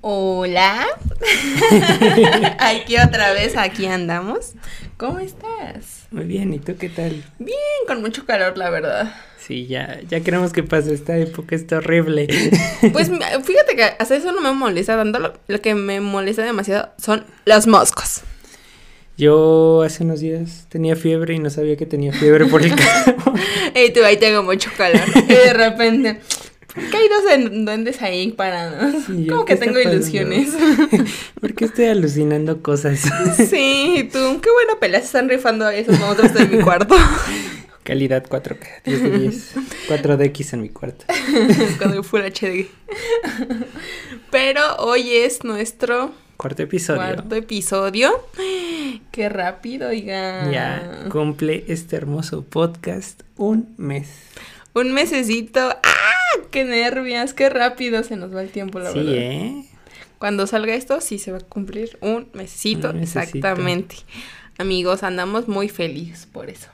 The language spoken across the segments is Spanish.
Hola. aquí otra vez, aquí andamos. ¿Cómo estás? Muy bien, ¿y tú qué tal? Bien, con mucho calor, la verdad. Sí, ya, ya queremos que pase esta época, está horrible. Pues fíjate que hasta eso no me molesta tanto, lo, lo que me molesta demasiado son los moscos. Yo hace unos días tenía fiebre y no sabía que tenía fiebre por el calor. y tú ahí tengo mucho calor. y de repente, ¿Qué hay dos en duendes ahí parados? Sí, Como que tengo ilusiones. ¿Por qué estoy alucinando cosas? sí, tú, qué buena pelea se están rifando a esos monstruos de mi cuarto. Calidad 4K, 10 de 10. 4DX en mi cuarto. Cuando Full HD. Pero hoy es nuestro cuarto episodio. Cuarto episodio. Qué rápido, oiga. Ya cumple este hermoso podcast un mes. Un mesecito. ¡Ah! ¡Qué nervias! ¡Qué rápido se nos va el tiempo, la verdad! Sí, ¿eh? Cuando salga esto, sí se va a cumplir un mesecito, exactamente. Amigos, andamos muy felices por eso.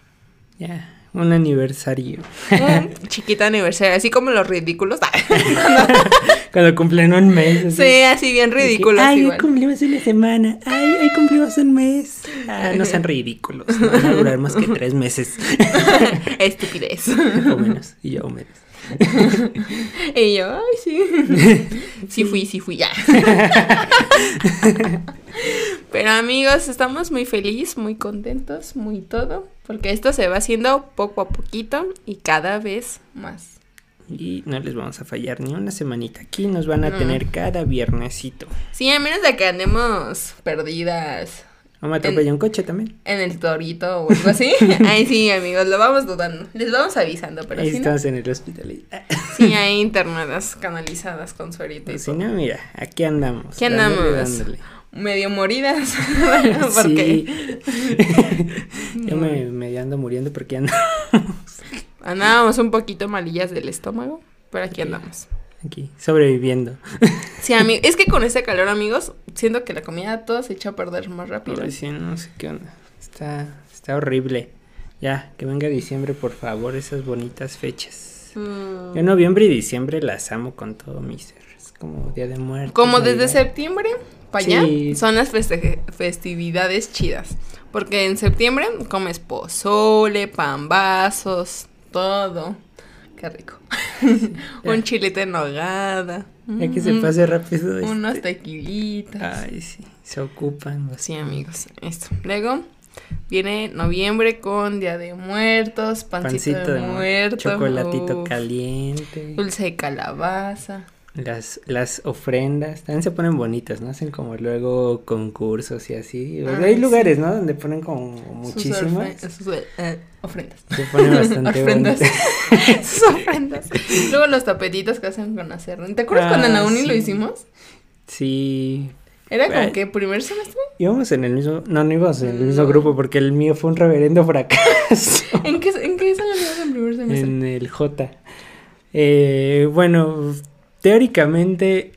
Ya, un aniversario. Un chiquito aniversario, así como los ridículos. Cuando cumplen un mes. Sí, así bien ridículos. ay, hoy cumplimos una semana. Ay, hoy cumplimos un mes. Ah, no sean ridículos. No van a durar más que tres meses. Estupidez. O menos. Y yo menos. y yo, ay, sí. Sí fui, sí fui, ya. Pero amigos, estamos muy felices, muy contentos, muy todo, porque esto se va haciendo poco a poquito y cada vez más. Y no les vamos a fallar ni una semanita. Aquí nos van a tener cada viernesito. Sí, a menos de que andemos perdidas o me atropelló un coche también. En el torito o algo así. Ahí sí, amigos, lo vamos dudando. Les vamos avisando, pero Ahí estamos en el hospital. Sí, hay internadas canalizadas con suerito y Si no, mira, aquí andamos. Aquí andamos. Medio moridas. porque... Yo me, me ando muriendo porque andamos. Andábamos un poquito malillas del estómago, pero aquí andamos aquí, sobreviviendo. Sí, amigo, es que con ese calor, amigos, siento que la comida todo se echa a perder más rápido. sí, no sé qué onda. Está, está horrible. Ya, que venga diciembre, por favor, esas bonitas fechas. Mm. Yo noviembre y diciembre las amo con todo mi ser. Es como Día de Muertos. Como desde septiembre allá son las festividades chidas. Porque en septiembre comes pozole, pambazos, todo. Qué rico. un chilete en nogada. Ya que se pase rápido. Este. Unos tequilitas. Ay, sí. Se ocupan. Sí, amigos. Esto. Luego viene noviembre con Día de Muertos, pancito, de, muerto. Chocolatito caliente. Dulce de calabaza. Las, las ofrendas también se ponen bonitas, ¿no? Hacen como luego concursos y así. hay lugares, ¿no? Donde ponen como muchísimas. Sus, eh, ofrendas. Se ponen bastante ofrendas. sus ofrendas. Luego los tapetitos que hacen con hacer. ¿Te acuerdas cuando en la uni lo hicimos? Sí. ¿Era como que primer semestre? Íbamos en el mismo, no, no íbamos en el mismo grupo porque el mío fue un reverendo fracaso. ¿En qué, en qué salón en primer semestre? En el J. Eh, bueno, teóricamente,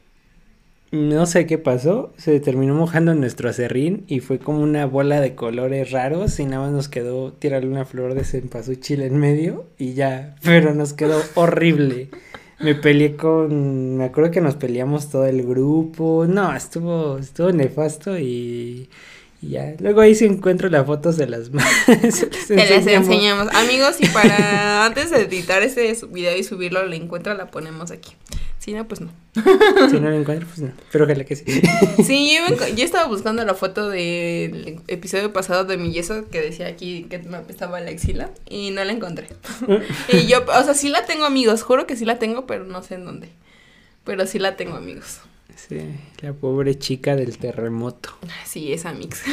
no sé qué pasó, se terminó mojando nuestro acerrín y fue como una bola de colores raros y nada más nos quedó tirarle una flor de cempasúchil en medio y ya, pero nos quedó horrible. Me peleé con, me acuerdo que nos peleamos todo el grupo, no, estuvo, estuvo nefasto y y ya, luego ahí sí encuentro las fotos de las Se las enseñamos. Amigos, y para antes de editar ese video y subirlo, la encuentra, la ponemos aquí. Si no, pues no. Si no la encuentro, pues no. Pero ojalá que sí. Sí, yo, yo, estaba buscando la foto del episodio pasado de mi yeso que decía aquí que me apestaba la axila y no la encontré. y yo, o sea, sí la tengo amigos, juro que sí la tengo, pero no sé en dónde. Pero sí la tengo amigos. Sí, la pobre chica del terremoto. Sí, esa mix.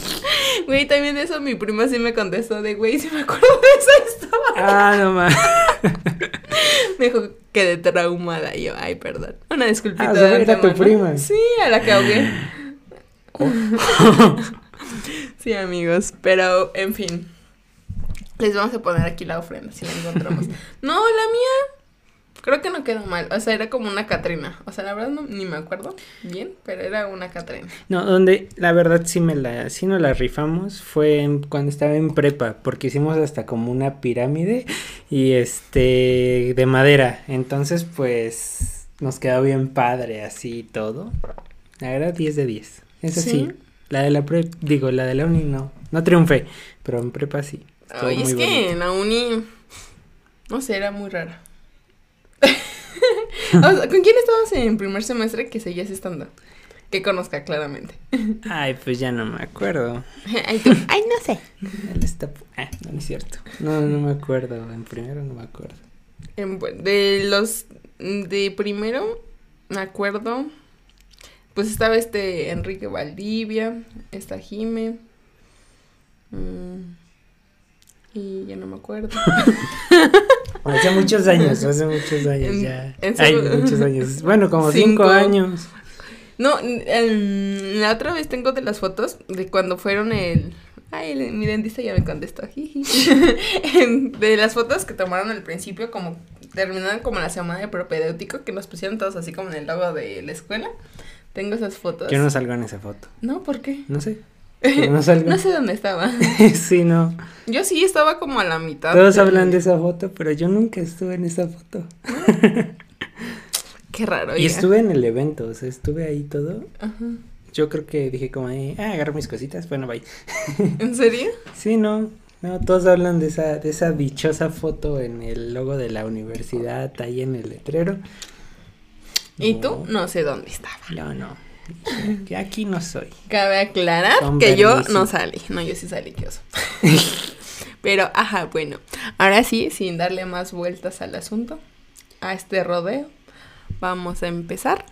güey, también de eso mi prima sí me contestó de, güey, si me acuerdo de esa historia. Ah, no más. me dijo que de traumada. Y yo, ay, perdón. Una disculpita. Ah, era tu prima. Sí, a la que ahogué. Oh. sí, amigos, pero en fin. Les vamos a poner aquí la ofrenda si la encontramos. no, la mía Creo que no quedó mal. O sea, era como una Catrina. O sea, la verdad no, ni me acuerdo bien, pero era una Catrina. No, donde la verdad sí me la, sí nos la rifamos fue en- cuando estaba en prepa, porque hicimos hasta como una pirámide y este de madera. Entonces, pues nos quedó bien padre así y todo. La verdad 10 de 10. Eso sí. Sí. La de la pre, digo, la de la uni no, no triunfé, pero en prepa sí. Ay, es que en la uni, no sé, era muy rara. o sea, ¿con quién estabas en primer semestre que seguías estando? Que conozca claramente. Ay, pues ya no me acuerdo. Ay, tú, ay, no sé. Él está... Ah, no, no es cierto. No, no me acuerdo. En primero no me acuerdo. En- De los de primero, me acuerdo, pues estaba este Enrique Valdivia, esta Jime, mm, y ya no me acuerdo. Hace muchos años, hace muchos años En- ya. en Ay, muchos años. Bueno, como cinco, Cinco. años. No, la otra vez tengo de las fotos de cuando fueron el... Ay, el- mi dentista ya me contestó. de las fotos que tomaron al principio, como terminaron como la semana de propedéutico, que nos pusieron todos así como en el logo de la escuela. Tengo esas fotos. Yo no salgo en esa foto. No, ¿por qué? No sé. No salgo. No sé dónde estaba. sí, no. Yo sí estaba como a la mitad. Todos del- hablan de esa foto, pero yo nunca estuve en esa foto. Qué raro. Y estuve en el evento, o sea, estuve ahí todo. Ajá. Yo creo que dije como, eh, ah, agarro mis cositas, bueno, bye. ¿En serio? Sí, no, no, todos hablan de esa, de esa dichosa foto en el logo de la universidad, ahí en el letrero. ¿Y tú? No sé dónde estaba. No, no, que aquí no soy. Cabe aclarar Con que yo no salí. No, yo sí salí, qué oso. Pero, ajá, bueno. Ahora sí, sin darle más vueltas al asunto, a este rodeo, vamos a empezar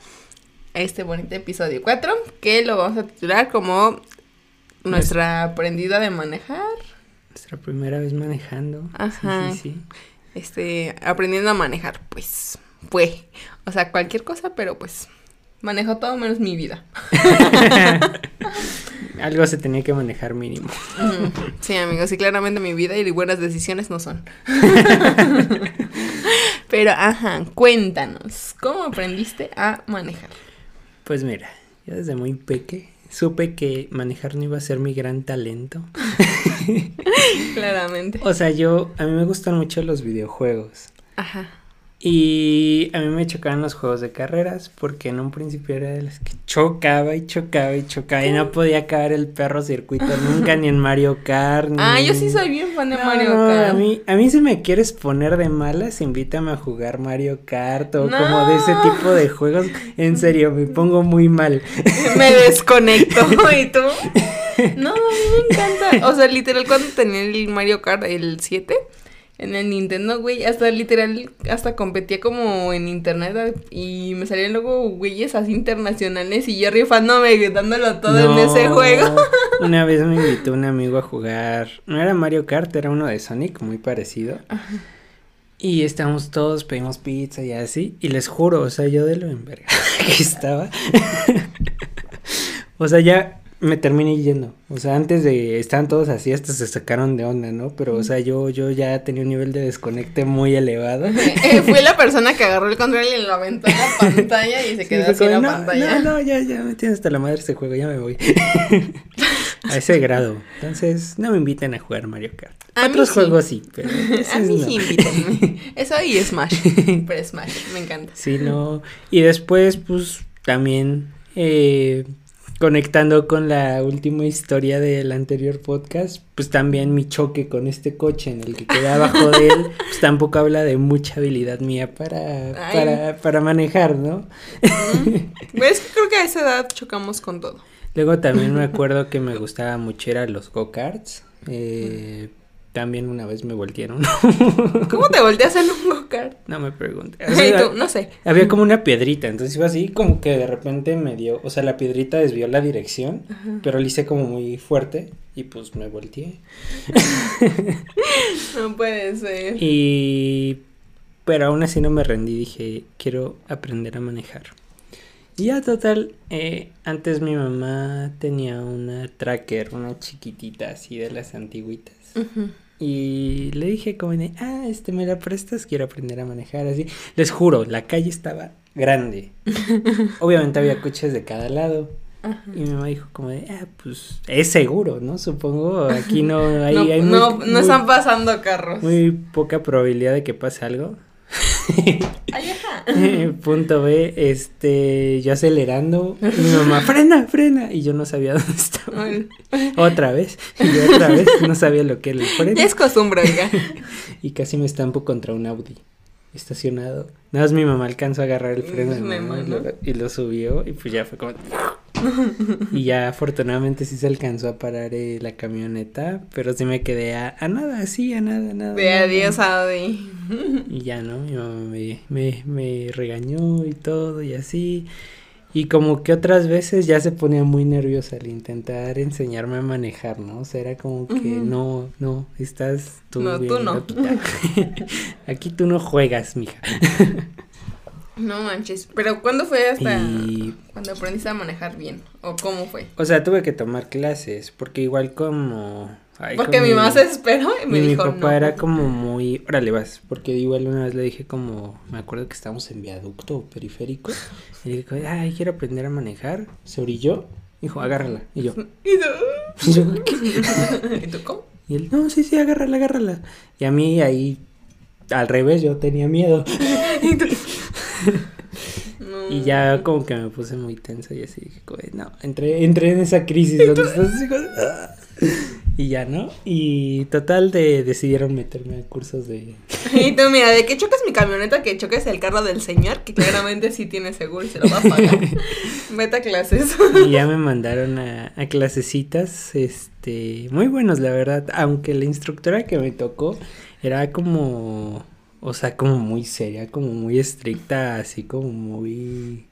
este bonito episodio 4, que lo vamos a titular como nuestra aprendida de manejar. Nuestra primera vez manejando. Ajá. Sí, sí, este, aprendiendo a manejar, pues, fue. O sea, cualquier cosa, pero pues, manejo todo menos mi vida. Algo se tenía que manejar mínimo. Sí, amigos, y claramente mi vida y buenas decisiones no son. pero, ajá, cuéntanos, ¿cómo aprendiste a manejar? Pues mira, yo desde muy peque supe que manejar no iba a ser mi gran talento. Claramente. O sea, yo, a mí me gustan mucho los videojuegos. Ajá. Y a mí me chocaban los juegos de carreras porque en un principio era de las que chocaba y chocaba y chocaba y no podía acabar el perro circuito nunca ni en Mario Kart. Ah, ni- yo sí soy bien fan de No, Mario Kart. A mí, a mí si me quieres poner de malas, invítame a jugar Mario Kart o No. como de ese tipo de juegos. En serio, me pongo muy mal. Me desconecto. ¿Y tú? No, a mí me encanta. O sea, literal, cuando tenía el Mario Kart, el 7, en el Nintendo, güey, hasta literal, hasta competía como en internet y me salían luego güeyes así internacionales y yo rifándome, dándolo todo en ese juego. Una vez me invitó un amigo a jugar. No era Mario Kart, era uno de Sonic, muy parecido. Y estábamos todos, pedimos pizza y así. Y les juro, o sea, yo de lo envergado que estaba. o sea, ya me terminé yendo. O sea, antes de. Estaban todos así, hasta se sacaron de onda, ¿no? Pero, o sea, yo, yo ya tenía un nivel de desconecte muy elevado. Eh, Fui la persona que agarró el control y lo aventó en la pantalla y se quedó así en la no, pantalla. No, no, ya, ya me tienes hasta la madre este juego, ya me voy. a ese grado. Entonces, no me inviten a jugar Mario Kart. A Otros sí. juegos sí, pero A mí no. sí, invítenme. Eso y Smash. Pero Smash, me encanta. Sí, no. Y después, pues, también eh, conectando con la última historia del anterior podcast, pues también mi choque con este coche en el que quedé abajo de él, pues tampoco habla de mucha habilidad mía para, para, para manejar, ¿no? Mm. Es que creo que a esa edad chocamos con todo. Luego también me acuerdo que me gustaba mucho era los go-karts. Eh, también una vez me voltearon. ¿Cómo te volteas en un go-kart? no me preguntes. O Y sea, tú, no sé. había como una piedrita, entonces iba así como que de repente me dio, o sea, la piedrita desvió la dirección, pero lo hice como muy fuerte y pues me volteé. No puede ser. Y pero aún así no me rendí, dije, quiero aprender a manejar. Y ya total, eh, antes mi mamá tenía una tracker, una chiquitita así de las antiguitas. Ujú. Y le dije como de, ah, este, ¿me la prestas? Quiero aprender a manejar así. Les juro, la calle estaba grande. Obviamente había coches de cada lado. Y mi mamá dijo como de, ah, pues es seguro, ¿no? Supongo, aquí no hay... no, hay no, muy- no muy- están pasando carros. Muy poca probabilidad de que pase algo. Punto B, este, yo acelerando, mi mamá, frena, frena, y yo no sabía dónde estaba. Otra vez, y yo otra vez no sabía lo que era el freno. Ya es costumbre, oiga. Y casi me estampo contra un Audi estacionado. Nada más mi mamá alcanzó a agarrar el freno de lo, y lo subió y pues ya fue como... y ya afortunadamente sí se alcanzó a parar eh, la camioneta, pero sí me quedé a, a nada, así, a nada, nada. De nada. adiós, Adi. Y ya, ¿no? Mi mamá me, me, me regañó y todo y así. Y como que otras veces ya se ponía muy nerviosa al intentar enseñarme a manejar, ¿no? O sea, era como que no, no, estás tú No, tú bien no. loquita. Aquí tú no juegas, mija. No manches. Pero ¿cuándo fue hasta Y, cuando aprendiste a manejar bien? ¿O cómo fue? o sea, tuve que tomar clases, porque igual como... ay, Porque mi mamá se desesperó y me y mi dijo papá no. era como muy, órale vas, porque igual una vez le dije como, me acuerdo que estábamos en viaducto o periférico, y le dije, ay, quiero aprender a manejar, se orilló, dijo, agárrala, y yo, Y yo. ¿Y tú cómo? Y él, no, sí, sí, agárrala, agárrala, y a mí ahí, al revés, yo tenía miedo, No. y ya como que me puse muy tenso y así, dije, no, entré, entré en esa crisis donde estás así, "Ah". y ya, ¿no? Y total de, decidieron meterme a cursos de Y tú, mira, de que choques mi camioneta, que choques el carro del señor, que claramente sí tiene seguro y se lo va a pagar. Vete a clases. Y ya me mandaron a, a clasecitas, este, muy buenos la verdad, aunque la instructora que me tocó era como, o sea, como muy seria, como muy estricta, así como muy,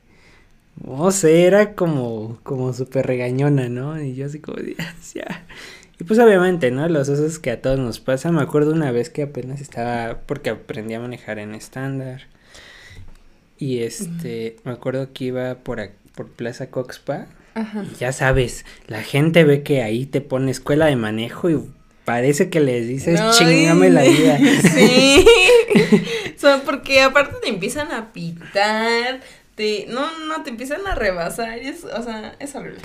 no sé, era como, como súper regañona, ¿no? Y yo así como, "Dios, ya. Y pues obviamente, ¿no? Los osos que a todos nos pasa, me acuerdo una vez que apenas estaba, porque aprendí a manejar en estándar. Y este, me acuerdo que iba por, ac- por Plaza Coxpa Ajá. y ya sabes, la gente ve que ahí te pone escuela de manejo y parece que les dices, chingame la vida. Sí. o sea, porque aparte te empiezan a pitar, te, no, no, te empiezan a rebasar, y es, o sea, es horrible.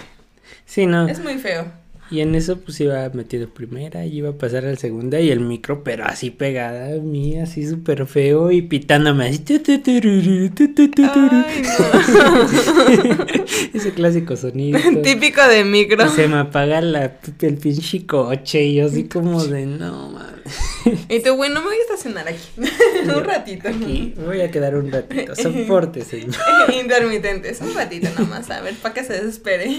Sí, no. Es muy feo. Y en eso pues iba metido primera y iba a pasar al segunda y el micro, pero así pegada a mí, así súper feo y pitándome así. Ay, no. Ese clásico sonido. Típico de micro. Se me apaga la, el pinche coche y yo así como de no mames. Y tú, bueno, me voy a estacionar aquí. un ratito. Aquí me voy a quedar un ratito. Soporte, señor. Intermitentes, un ratito nomás, a ver, para que se desespere.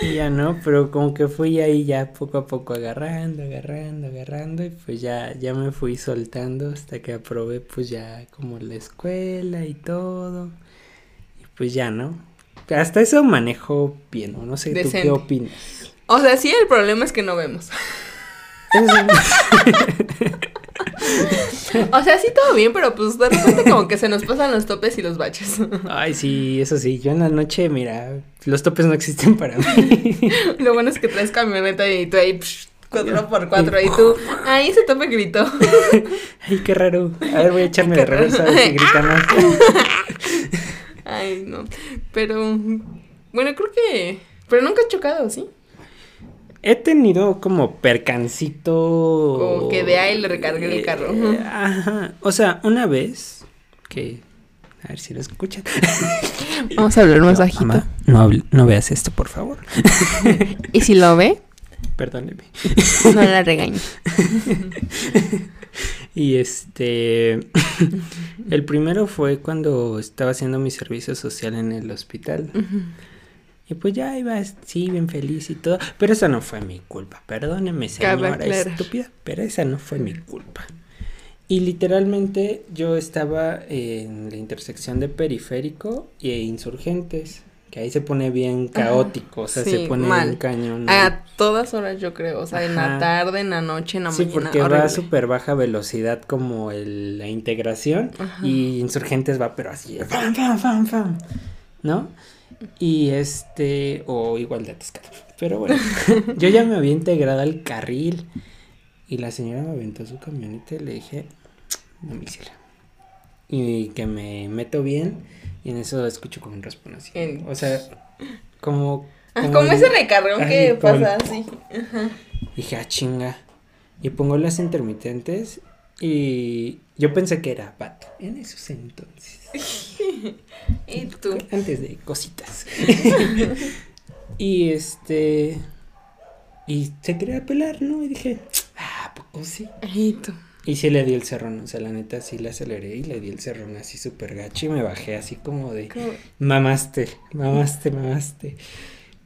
Y ya no, pero como que fui ahí ya poco a poco agarrando, agarrando, agarrando y pues ya, ya me fui soltando hasta que aprobé pues ya como la escuela y todo. Y pues ya, ¿no? Hasta eso manejo bien, ¿no? No sé, ¿tú qué opinas? O sea, sí, el problema es que no vemos. O sea, sí todo bien, pero pues de repente como que se nos pasan los topes y los baches. Ay, sí, eso sí, yo en la noche, mira, los topes no existen para mí. Lo bueno es que traes camioneta y tú ahí psh, cuatro por cuatro y tú, ahí ese tope gritó. Ay, qué raro. A ver, voy a echarme de reversa a ver si grita más. Ay, no. Pero bueno, creo que pero nunca he chocado, ¿sí? He tenido como percancito. O que de ahí le recargué el carro. Eh, ajá. O sea, una vez que. A ver si lo escuchan. Vamos a hablar más No, mamá, no, no veas esto, por favor. Y si lo ve, Perdóneme. no la regaño. Y este. el primero fue cuando estaba haciendo mi servicio social en el hospital. Y pues ya iba así, bien feliz y todo. Pero esa no fue mi culpa. Perdóneme, señora estúpida. Pero esa no fue mi culpa. Y literalmente yo estaba en la intersección de periférico e insurgentes. Que ahí se pone bien caótico. O sea, sí, se pone mal. bien cañón. A todas horas yo creo, o sea, en la tarde, en la noche, en la Sí, mañana. porque va a súper baja velocidad como el- la integración Ajá. y Insurgentes va pero así, fam, fam, fam, fam, ¿no? Y este, o igual de atascado. Pero bueno, yo ya me había integrado al carril Y la señora me aventó su camioneta y le dije, domicilio. Y que me meto bien y en eso escucho como un raspón así. En- O sea, como... Ah, como ese recargón Ay, que pasa así. Ajá. Dije, ah, chinga. Y pongo las intermitentes y yo pensé que era pato en esos entonces. Y tú. Antes de cositas. y este. Y se quería pelar, ¿no? Y dije, ah, ¿a poco sí. Y tú. Y sí le di el cerrón, o sea, la neta sí le aceleré y le di el cerrón así súper gacho y me bajé así como de, mamaste, mamaste, mamaste.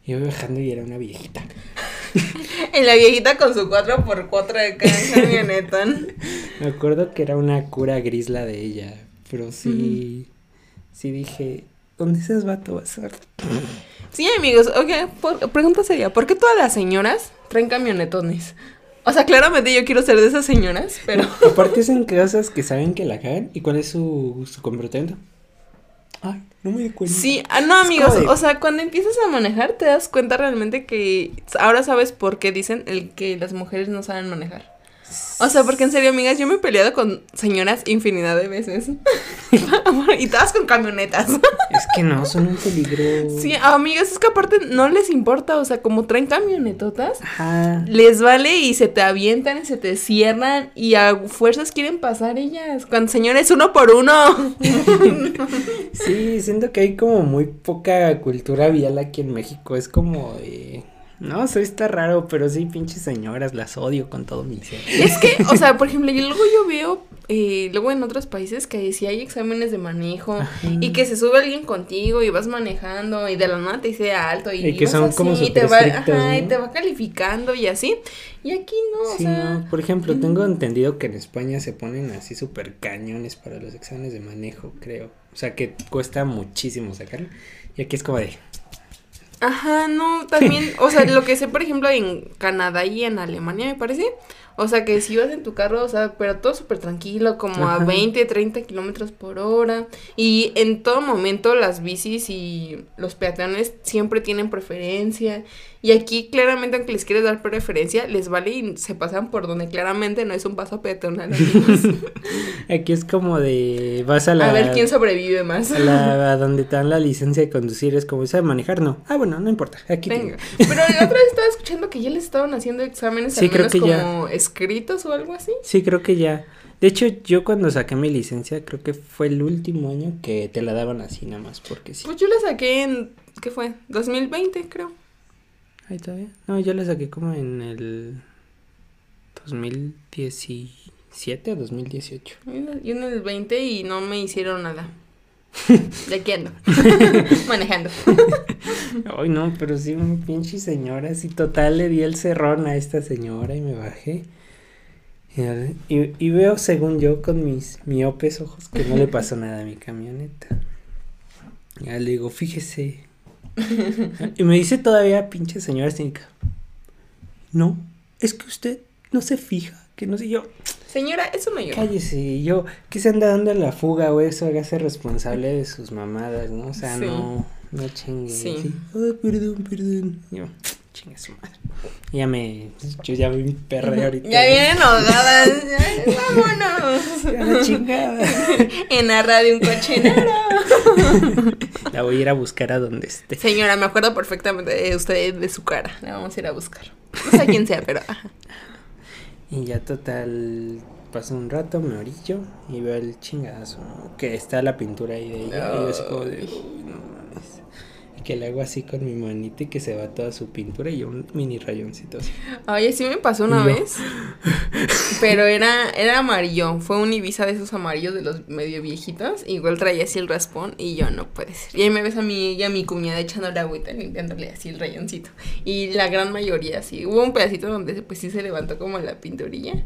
Y voy bajando y era una viejita. En la viejita con su 4x4 de camioneta. Me acuerdo que era una cura gris la de ella, pero sí, sí dije, ¿dónde seas vato vas a Sí, amigos, ok, por- pregunta sería, ¿por qué todas las señoras traen camionetones? O sea, claramente yo quiero ser de esas señoras, pero... Aparte hacen cosas que saben que la cagan. ¿Y cuál es su, su comportamiento? Ay, no me di cuenta. Sí, ah, no, amigos, de- o sea, cuando empiezas a manejar te das cuenta realmente que ahora sabes por qué dicen el que las mujeres no saben manejar. O sea, porque en serio, amigas, yo me he peleado con señoras infinidad de veces. y todas con camionetas. Es que no, son un peligro. Sí, amigas, es que aparte no les importa, o sea, como traen camionetotas, Ajá. les vale y se te avientan y se te cierran y a fuerzas quieren pasar ellas. Cuando señores, uno por uno. Sí, siento que hay como muy poca cultura vial aquí en México. Es como de. No, eso está raro, pero sí, pinches señoras, las odio con todo mi ser. Es que, o sea, por ejemplo, yo luego yo veo, eh, luego en otros países que si hay exámenes de manejo y que se sube alguien contigo y vas manejando y de la nada te dice alto y, Y que vas son como y te va, calificando y así. Y aquí no, Sí, o sea, no. Por ejemplo, tengo entendido que en España se ponen así súper cañones para los exámenes de manejo, creo. O sea, que cuesta muchísimo sacarlo. Y aquí es como de. Ajá, no, también, o sea, lo que sé, por ejemplo, en Canadá y en Alemania, me parece, o sea, que si vas en tu carro, o sea, pero todo súper tranquilo, como a Ajá. 20, 30 kilómetros por hora, y en todo momento las bicis y los peatones siempre tienen preferencia, y aquí claramente, aunque les quieres dar preferencia, les vale y se pasan por donde claramente no es un paso peatonal. Aquí es como de. Vas a la. a ver quién sobrevive más. a la- a donde te dan la licencia de conducir, es como, ¿sabe manejar? No. Ah, bueno, no importa. Aquí Venga. tengo. Pero la otra vez estaba escuchando que ya les estaban haciendo exámenes Sí, al creo menos que ya. como escritos o algo así. Sí, creo que ya. De hecho, yo cuando saqué mi licencia, creo que fue el último año que te la daban así nada más, porque sí. Pues yo la saqué en, ¿qué fue? 2020, creo. Ahí todavía. No, yo la saqué como en el 2017 o 2018. Yo en el 20 y no me hicieron nada. De aquí ando. Manejando. Ay, no, pero sí, un pinche señora, así total le di el cerrón a esta señora y me bajé. Y- y veo, según yo, con mis miopes ojos, que no le pasó nada a mi camioneta. Ya le digo, fíjese. Y me dice todavía, pinche señora cínica. No, es que usted no se fija, que no sé yo. Señora, eso no yo. Cállese, yo, que se anda dando la fuga o eso, hágase responsable de sus mamadas, ¿no? O sea, Sí. no, no chingue. Sí. perdón, perdón. Yo, chinga su madre. Ya me, yo ya me perré ahorita. Ya vienen ahogadas. Ay, Vámonos. Ya la chingada. En la radio un cochinero. La voy a ir a buscar a donde esté. Señora, me acuerdo perfectamente de usted, de su cara. La vamos a ir a buscar. No sé quién sea, pero. ajá. Y ya total, pasó un rato, me orillo y veo el chingadazo, ¿no? Que está la pintura ahí de ella. Y yo así como de, uy, no que le hago así con mi manita y que se va toda su pintura y yo un mini rayoncito así. Oye, sí me pasó una No. vez. Pero era, era amarillo. Fue un Ibiza de esos amarillos de los medio viejitos. Igual traía así el raspón. Y yo no puede ser. Y ahí me ves a mí y a mi cuñada echándole agüita, limpiándole así el rayoncito. Y la gran mayoría sí. Hubo un pedacito donde pues sí se levantó como la pinturilla.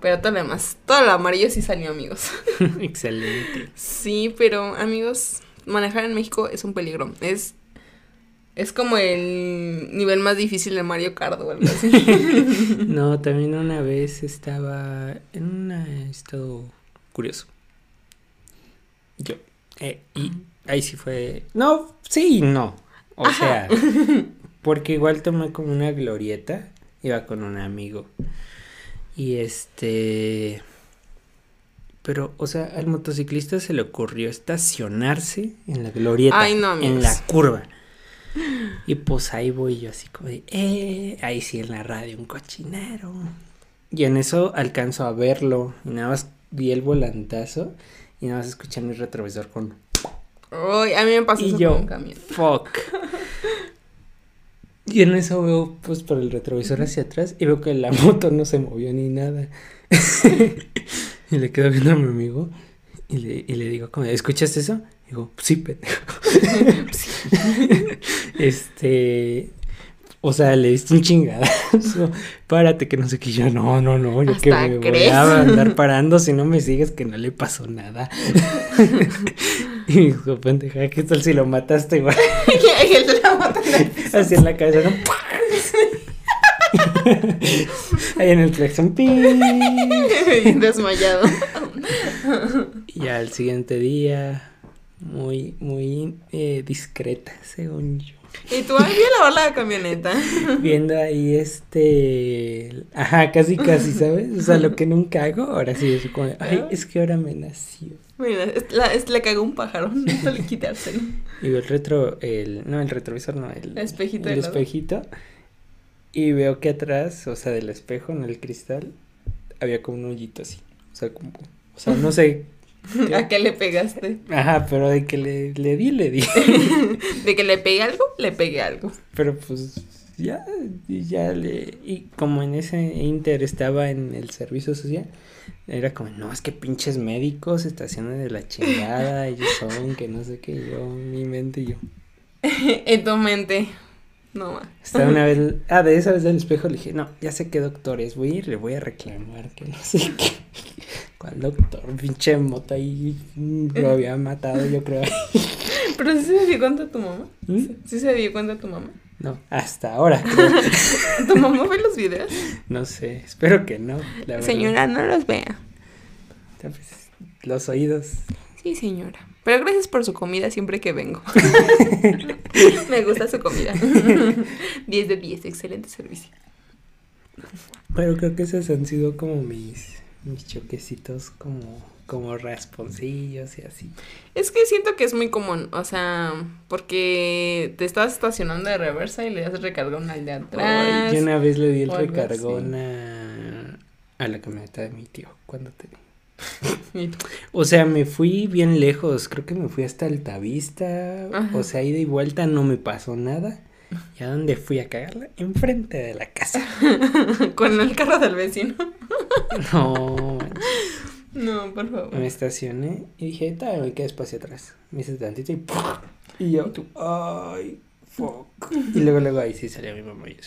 Pero todo lo demás, todo lo amarillo sí salió, amigos. Excelente. Sí, pero amigos, manejar en México es un peligro. Es, es como el nivel más difícil de Mario Kart o algo así. No, también una vez estaba en un estado curioso. Yo, eh, y ahí sí fue, no, sí y no. O sea, porque igual tomé como una glorieta, iba con un amigo. Y este... Pero, o sea, al motociclista se le ocurrió estacionarse en la glorieta. Ay, no, en la curva. Y pues ahí voy yo así como de, eh, ahí sí en la radio un cochinero. Y en eso alcanzo a verlo. Y nada más vi el volantazo y nada más escuché mi retrovisor con Ay, a mí me pasó y eso yo, con un camión. fuck. Y en eso veo, pues, por el retrovisor hacia atrás y veo que la moto no se movió ni nada. y le quedo viendo a mi amigo y le, y le digo, como, ¿escuchaste eso? Digo, sí, pendejo. este, o sea, le diste un chingadazo. Párate, que no sé qué. Yo, no, no, no, yo que me voy crees. a andar parando si no me sigues que no le pasó nada. y dijo, pendeja, ¿qué tal si lo mataste igual? Así en la cabeza, ¿no? Ahí en el claxon. Desmayado. Y al siguiente día, muy, muy eh, discreta, según yo. Y tú, voy a lavar la camioneta. Viendo ahí este. Ajá, casi, casi, ¿sabes? O sea, lo que nunca hago, ahora sí, es como, ay, es que ahora me nació. Mira, es- la- es- le cagó un pájaro. No le quitárselo. Y veo el retro, el, no, el retrovisor, no, el, El espejito el espejito. Y veo que atrás, o sea, del espejo, en el cristal, había como un hoyito así. O sea, como, o sea, no sé. ¿A qué le pegaste? Ajá, pero de que le, le di, le di. De que le pegué algo, le pegué algo. Pero pues ya, ya le. Y como en ese Inter estaba en el servicio social, era como, no, es que pinches médicos estacionan de la chingada, ellos son, que no sé qué, yo, mi mente y yo. En tu mente. No, ma. Hasta una vez, ah, de esa vez del espejo le dije, no, ya sé qué doctor es, voy a ir, le voy a reclamar, que no sé qué. ¿Cuál doctor? Pinche moto ahí mm, lo había matado, yo creo. Pero sí se dio cuenta tu mamá. ¿Mm? Sí, se dio cuenta tu mamá. No, hasta ahora, creo. ¿Tu mamá ve los videos? No sé, espero que no. la verdad. Señora, no los vea. Los oídos. Sí, señora. Pero gracias por su comida siempre que vengo. Me gusta su comida. 10 de 10, excelente servicio. Pero creo que esos han sido como mis, mis choquecitos como, como rasponcillos y así. Es que siento que es muy común, o sea, porque te estás estacionando de reversa y le das recargón al de atrás. Ay, yo una vez le di el recargón a, a la camioneta de mi tío cuando te Y tú, O sea, me fui bien lejos, creo que me fui hasta Altavista, Ajá. o sea, ida y vuelta no me pasó nada. ¿Y a dónde fui a cagarla? Enfrente de la casa. Con el carro del vecino. No. No, por favor. Me estacioné y dije, tal, me quedé espacio atrás. Me hice tantito y ¡pum! Y yo, ay, fuck. Y luego, luego ahí sí salía mi mamá y yo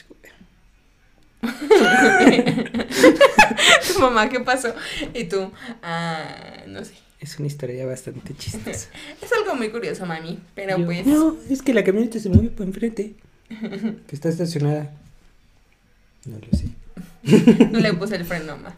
mamá, ¿qué pasó? Y tú, ah, no sé. Es una historia bastante chistosa. Es algo muy curioso, mami. Pero Yo, pues. No, es que la camioneta se movió para enfrente. Que está estacionada. No lo sé. No le puse el freno, ma.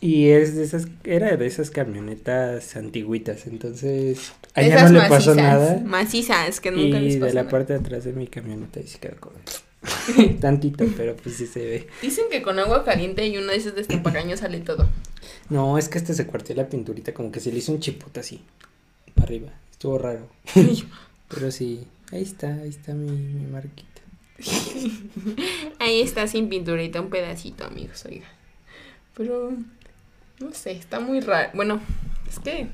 Y es de esas, era de esas camionetas antiguitas, entonces allá Esas no le pasó macizas, nada. Macizas, que nunca les Y pasó de la nada. parte de atrás de mi camioneta y se quedó como tantito, pero pues sí se ve. Dicen que con agua caliente y uno de esos destapacaños sale todo. No, es que este se cuarteó la pinturita, como que se le hizo un chipote así, para arriba. Estuvo raro. Pero sí, ahí está, ahí está mi, mi marquita. Ahí está sin pinturita, un pedacito, amigos, oiga. Pero, no sé, está muy raro. Bueno, es que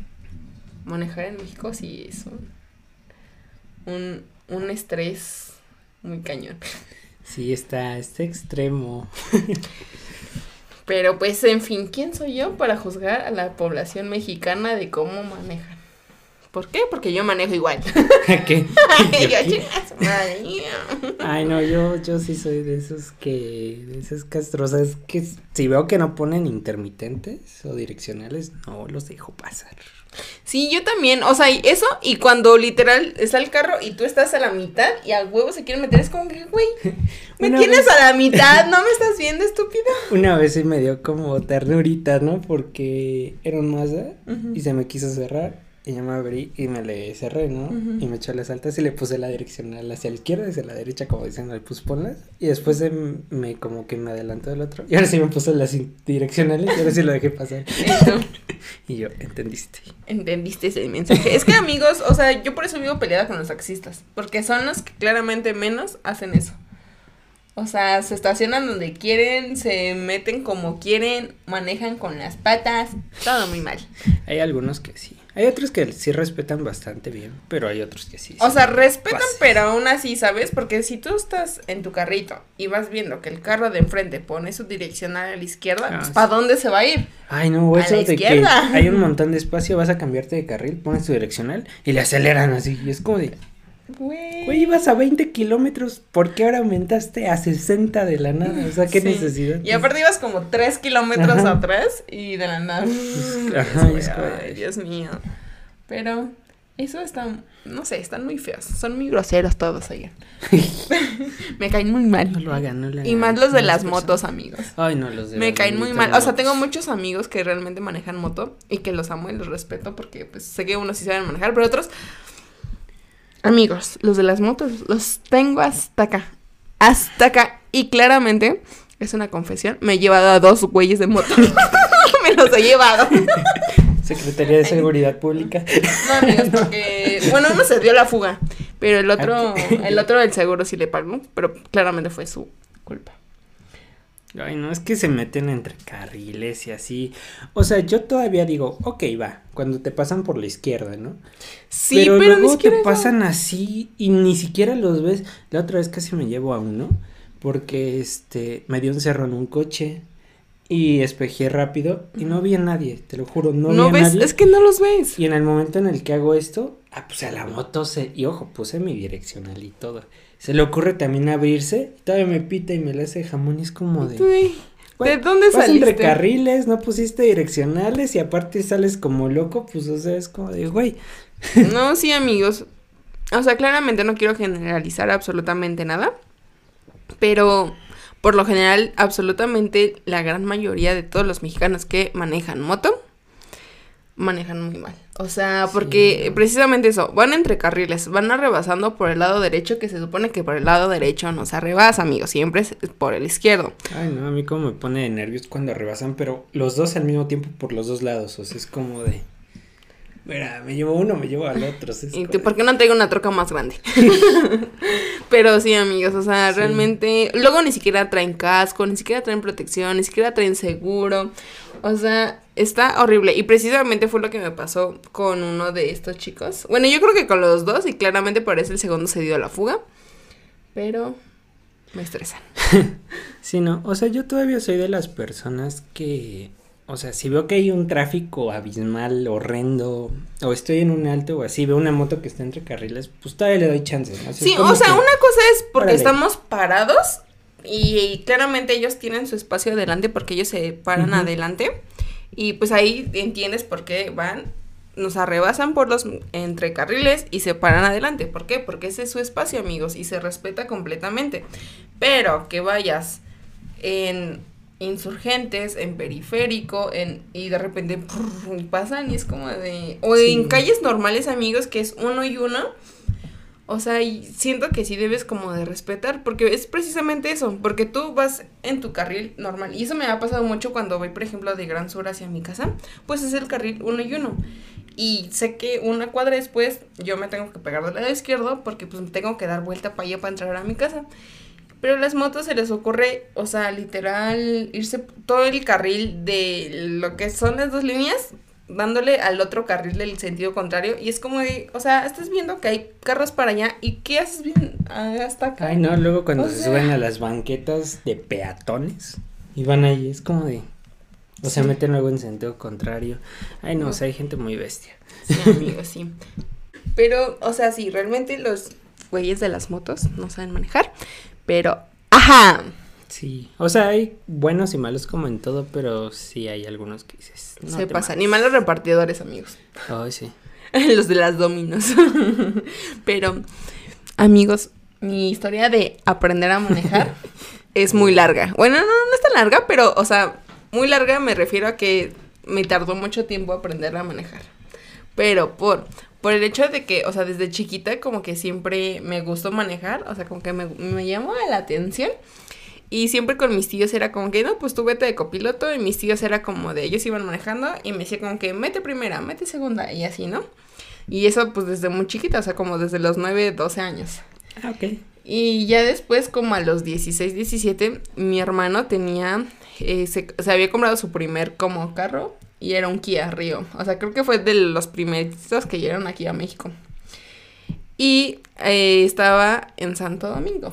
manejar en México sí es un, un, un estrés muy cañón. Sí, está, está extremo. Pero pues, en fin, ¿quién soy yo para juzgar a la población mexicana de cómo manejan? ¿Por qué? Porque yo manejo igual. ¿Qué? Yo. Ay, no, yo, yo sí soy de esos que, de esas castrosas que si veo que no ponen intermitentes o direccionales, no los dejo pasar. Sí, yo también, o sea, y eso, y cuando literal está el carro y tú estás a la mitad y al huevo se quiere meter, es como que, güey, me Una tienes vez- a la mitad, ¿no me estás viendo, estúpido? Una vez sí me dio como ternurita, ¿no? Porque era un Mazda y se me quiso cerrar Y yo me abrí y me le cerré, ¿no? Y me echó las altas y le puse la direccional hacia la izquierda y hacia la derecha, como diciendo, pues ponlas. Y después de, me como que me adelantó del otro. Y ahora sí me puso las direccionales y ahora sí lo dejé pasar. y yo, entendiste. Entendiste ese mensaje. es que amigos, o sea, yo por eso vivo peleada con los taxistas. Porque son los que claramente menos hacen eso. O sea, se estacionan donde quieren, se meten como quieren, manejan con las patas, todo muy mal. Hay algunos que sí. Hay otros que sí respetan bastante bien, pero hay otros que sí. O sea, respetan, pero aún así, ¿sabes? Porque si tú estás en tu carrito y vas viendo que el carro de enfrente pone su direccional a la izquierda, ah, pues ¿para dónde se va a ir? Ay, no, eso de que hay un montón de espacio, vas a cambiarte de carril, pones tu direccional y le aceleran así. Y es como de, Güey. ibas a 20 kilómetros, ¿por qué ahora aumentaste a 60 de la nada? O sea, ¿qué necesidad? Y aparte ibas como 3 kilómetros atrás y de la nada. Ajá, Ay, Dios mío. Pero eso está, no sé, están muy feos. Son muy groseros todos ahí. Me caen muy mal. No lo hagan, no lo hagan. Y más los de las motos, amigos. Ay, no, los de Me caen muy mal. O sea, tengo muchos amigos que realmente manejan moto y que los amo y los respeto porque pues sé que unos sí saben manejar, pero otros Amigos, los de las motos, los tengo hasta acá. Hasta acá. Y claramente, es una confesión, me he llevado a dos güeyes de moto. me los he llevado. Secretaría de Seguridad Pública. No, amigos, porque. Bueno, uno se dio la fuga. Pero el otro, el otro del seguro sí le pagó. Pero claramente fue su culpa. Ay, no, es que se meten entre carriles y así. O sea, yo todavía digo, ok, va, cuando te pasan por la izquierda, ¿no? Sí, pero, luego te pasan así y ni siquiera los ves. La otra vez casi me llevo a uno porque este me dio un cerro en un coche y espejé rápido y no vi a nadie, te lo juro, no, no vi a nadie. Es que no los ves. Y en el momento en el que hago esto, ah, pues a la moto se y ojo, puse mi direccional y todo se le ocurre también abrirse, y todavía me pita y me le hace jamón y es como de... ¿De dónde saliste? entre carriles, no pusiste direccionales y aparte sales como loco, pues o sea, es como de, güey. No, sí, amigos. O sea, claramente no quiero generalizar absolutamente nada, pero por lo general, absolutamente la gran mayoría de todos los mexicanos que manejan moto manejan muy mal. O sea, porque precisamente eso, van entre carriles, van rebasando por el lado derecho, que se supone que por el lado derecho no se rebasa, amigos, siempre es por el izquierdo. Ay, no, a mí como me pone de nervios cuando rebasan, pero los dos al mismo tiempo por los dos lados, o sea, es como de... Mira, me llevo uno, me llevo al otro. ¿Y tú por qué no tengo una troca más grande? Pero sí, amigos, o sea, realmente. Luego ni siquiera traen casco, ni siquiera traen protección, ni siquiera traen seguro. O sea, está horrible. Y precisamente fue lo que me pasó con uno de estos chicos. Bueno, yo creo que con los dos, y claramente parece el segundo se dio a la fuga. Pero me estresan. sí, no. O sea, yo todavía soy de las personas que o sea, si veo que hay un tráfico abismal, horrendo, o estoy en un alto o así, veo una moto que está entre carriles, pues todavía le doy chance. sí, o sea, una cosa es porque estamos parados y, claramente ellos tienen su espacio adelante porque ellos se paran adelante y pues ahí entiendes por qué van, nos arrebasan por los entre carriles y se paran adelante. ¿Por qué? Porque ese es su espacio, amigos, y se respeta completamente. Pero que vayas en insurgentes, en periférico, en y de repente pasan y es como de o en calles normales, amigos, que es uno y uno. O sea, y siento que sí debes como de respetar, porque es precisamente eso, porque tú vas en tu carril normal, y eso me ha pasado mucho cuando voy, por ejemplo, de Gran Sur hacia mi casa, pues es el carril uno y uno. Y sé que una cuadra después yo me tengo que pegar del lado izquierdo porque pues tengo que dar vuelta para allá para entrar a mi casa. Pero a las motos se les ocurre, o sea, literal, irse todo el carril de lo que son las dos líneas, dándole al otro carril del sentido contrario. Y es como de, o sea, estás viendo que hay carros para allá y ¿qué haces bien hasta acá? Ay, no, luego cuando se suben a las banquetas de peatones y van ahí, es como de... O sea, meten luego en sentido contrario. Ay, no, o sea, hay gente muy bestia. Sí, amigo, sí. Pero, o sea, sí, realmente los güeyes de las motos no saben manejar. Pero, ajá. Sí, o sea, hay buenos y malos como en todo, pero sí hay algunos que dices. Se pasa, ni malos repartidores, amigos. Ay, sí. Los de las dominos. pero, amigos, mi historia de aprender a manejar es muy larga. Bueno, no, no es tan larga, pero, o sea, muy larga me refiero a que me tardó mucho tiempo aprender a manejar. pero por por el hecho de que, o sea, desde chiquita como que siempre me gustó manejar, o sea, como que me, me llamó la atención. Y siempre con mis tíos era como que, no, pues tú vete de copiloto. Y mis tíos era como de, ellos iban manejando y me decía como que, mete primera, mete segunda y así, ¿no? Y eso pues desde muy chiquita, o sea, como desde los 9, 12 años. Ah, ok. Y ya después, como a los 16, 17, mi hermano tenía, eh, se, se había comprado su primer como carro y era un Kia Río. O sea, creo que fue de los primeritos que llegaron aquí a México. Y eh, estaba en Santo Domingo.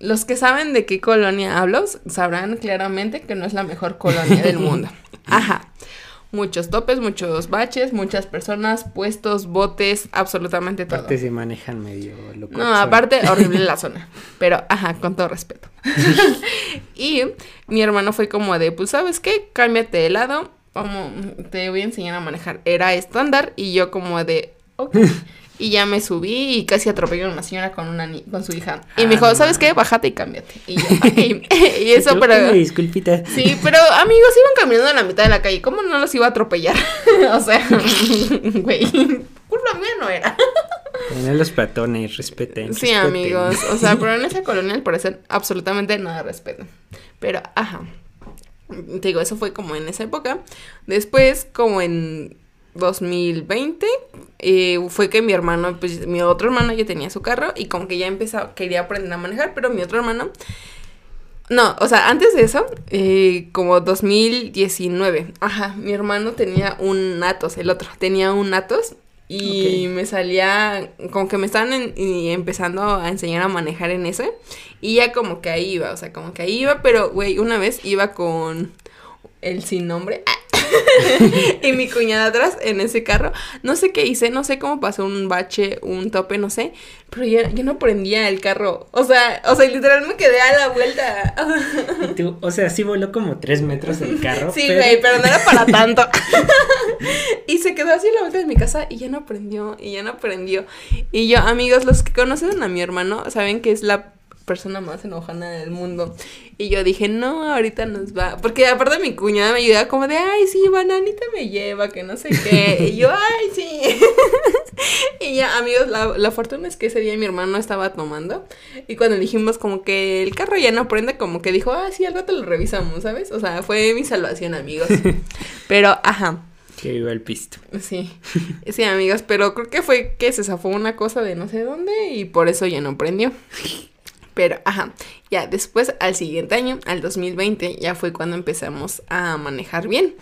Los que saben de qué colonia hablo sabrán claramente que no es la mejor colonia del mundo. Ajá. Muchos topes, muchos baches, muchas personas, puestos, botes, absolutamente todo. Aparte se manejan medio locos. No, aparte horrible la zona. Pero, ajá, con todo respeto. y mi hermano fue como de, pues, ¿sabes qué? Cámbiate de lado, como te voy a enseñar a manejar. Era estándar y yo como de, ok. Y ya me subí y casi atropellé a una señora con una ni con su hija. Y me dijo, Ah, ¿sabes no. qué? Bájate y cámbiate. Y yo, ok. y eso, pero... disculpita. Sí, pero amigos iban caminando a la mitad de la calle. ¿Cómo no los iba a atropellar? o sea, güey, culpa mía no era. Tener los peatones, respeten. Sí, respeten. amigos. O sea, pero en esa colonia al parecer absolutamente nada respeto. Pero, ajá. Te digo, eso fue como en esa época. Después, como en 2020, eh, fue que mi hermano, pues mi otro hermano ya tenía su carro y como que ya empezaba, quería aprender a manejar, pero mi otro hermano... No, o sea, antes de eso, eh, como 2019, ajá, mi hermano tenía un Atos, el otro, tenía un Atos y me salía, como que me estaban en- y empezando a enseñar a manejar en ese y ya como que ahí iba, o sea, como que ahí iba, pero güey, una vez iba con el sin nombre y mi cuñada atrás en ese carro. No sé qué hice, no sé cómo pasó un bache, un tope, no sé. Pero yo, yo no prendía el carro. O sea, o sea, literal me quedé a la vuelta. Y tú, o sea, sí voló como tres metros el carro. Sí, güey, pero no era para tanto. y se quedó así a la vuelta de mi casa y ya no prendió, y ya no prendió. Y yo, amigos, los que conocen a mi hermano saben que es la persona más enojona del mundo. Y yo dije, no, ahorita nos va. Porque aparte mi cuñada me ayudaba como de, ay, sí, bananita me lleva, que no sé qué. Y yo, ay, sí. y ya, amigos, la, la fortuna es que ese día mi hermano estaba tomando. Y cuando dijimos como que el carro ya no prende, como que dijo, ah, sí, al rato lo revisamos, ¿sabes? O sea, fue mi salvación, amigos. Pero, ajá. Que iba el pisto. Sí, sí, amigos, pero creo que fue que se zafó una cosa de no sé dónde y por eso ya no prendió. Pero, ajá, ya después, al siguiente año, al 2020, ya fue cuando empezamos a manejar bien.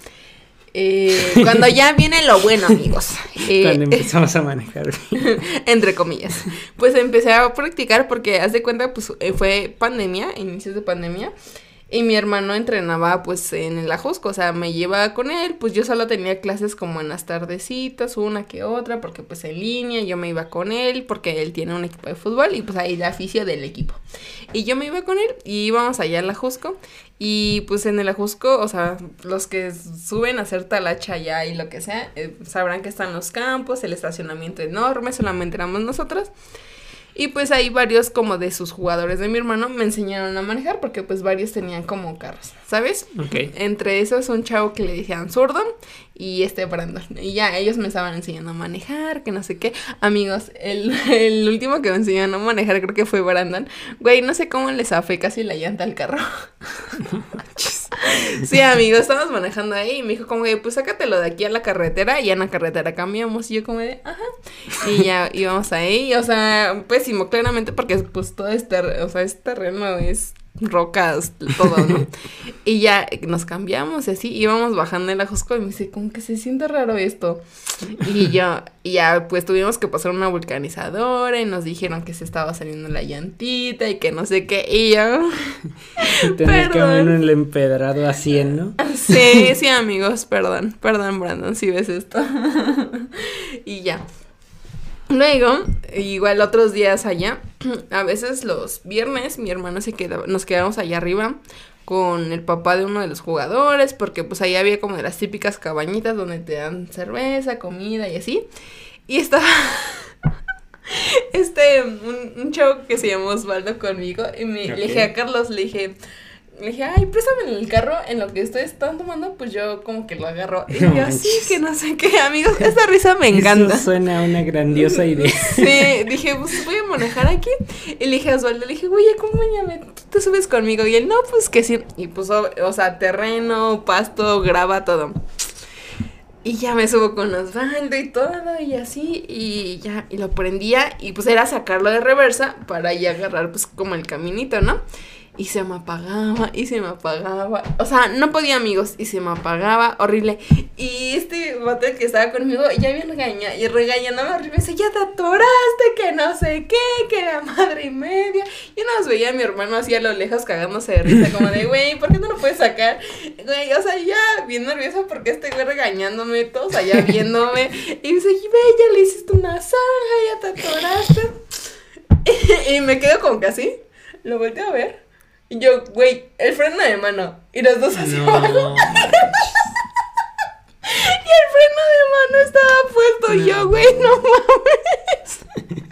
Eh, cuando ya viene lo bueno, amigos. Eh, Cuando empezamos a manejar. entre comillas. Pues empecé a practicar porque, haz de cuenta, pues eh, fue pandemia, inicios de pandemia. Y mi hermano entrenaba pues en el Ajusco, o sea, me llevaba con él, pues yo solo tenía clases como en las tardecitas, una que otra, porque pues en línea, yo me iba con él, porque él tiene un equipo de fútbol y pues ahí la aficio del equipo. Y yo me iba con él y íbamos allá al Ajusco y pues en el Ajusco, o sea, los que suben a hacer talacha allá y lo que sea, eh, sabrán que están los campos, el estacionamiento enorme, solamente éramos nosotros. Y pues ahí varios como de sus jugadores de mi hermano me enseñaron a manejar porque pues varios tenían como carros, ¿sabes? Ok. Entre esos un chavo que le decían zurdo y este Brandon. Y ya ellos me estaban enseñando a manejar, que no sé qué. Amigos, el, el último que me enseñaron a manejar creo que fue Brandon. Güey, no sé cómo le zafé casi la llanta al carro. Sí, amigos, estábamos manejando ahí y me dijo como pues sácatelo de aquí a la carretera y en la carretera cambiamos. Y yo como de, ajá. Y ya íbamos ahí, o sea, pésimo, claramente, porque pues todo este, o sea, este terreno es rocas, todo, ¿no? y ya nos cambiamos y así, íbamos bajando el ajusco y me dice, como que se siente raro esto. Y yo, y ya pues tuvimos que pasar una vulcanizadora y nos dijeron que se estaba saliendo la llantita y que no sé qué. Y yo, Tener que en el empedrado a 100, ¿no? Sí, sí, amigos, perdón, perdón, Brandon, si ves esto. y ya. Luego, igual otros días allá, a veces los viernes mi hermano se quedaba, nos quedamos allá arriba con el papá de uno de los jugadores, porque pues ahí había como de las típicas cabañitas donde te dan cerveza, comida y así. Y estaba este, un, un chavo que se llamó Osvaldo conmigo, y me, le dije a Carlos, le dije, le dije, ay, préstame el carro en lo que ustedes están tomando, pues yo como que lo agarro. Y yo, así que no sé qué, amigos, esta risa me encanta. Eso suena una grandiosa idea. Sí, dije, pues voy a manejar aquí. Y le dije a Osvaldo, le dije, güey, acompáñame, tú te subes conmigo. Y él, no, pues que sí. Y pues, o, sea, terreno, pasto, graba, todo. Y ya me subo con Osvaldo y todo, y así, y ya, y lo prendía, y pues era sacarlo de reversa para ya agarrar, pues, como el caminito, ¿no? Y se me apagaba y se me apagaba. O sea, no podía, amigos, y se me apagaba, horrible. Y este bote que estaba conmigo ya bien regaña y regañándome horrible, dice, ya te atoraste, que no sé qué, que la madre y media. Y nos veía a mi hermano así a lo lejos cagándose de risa, como de, güey, ¿por qué no lo puedes sacar? Güey, o sea, ya bien nerviosa porque este güey regañándome, todos allá viéndome. Y dice, ve, ya le hiciste una zanja, ya te atoraste. y me quedo como que así, lo volteo a ver. Y yo, güey, el freno de mano. Y los dos así abajo. y el freno de mano estaba puesto. Y yo, güey, no mames.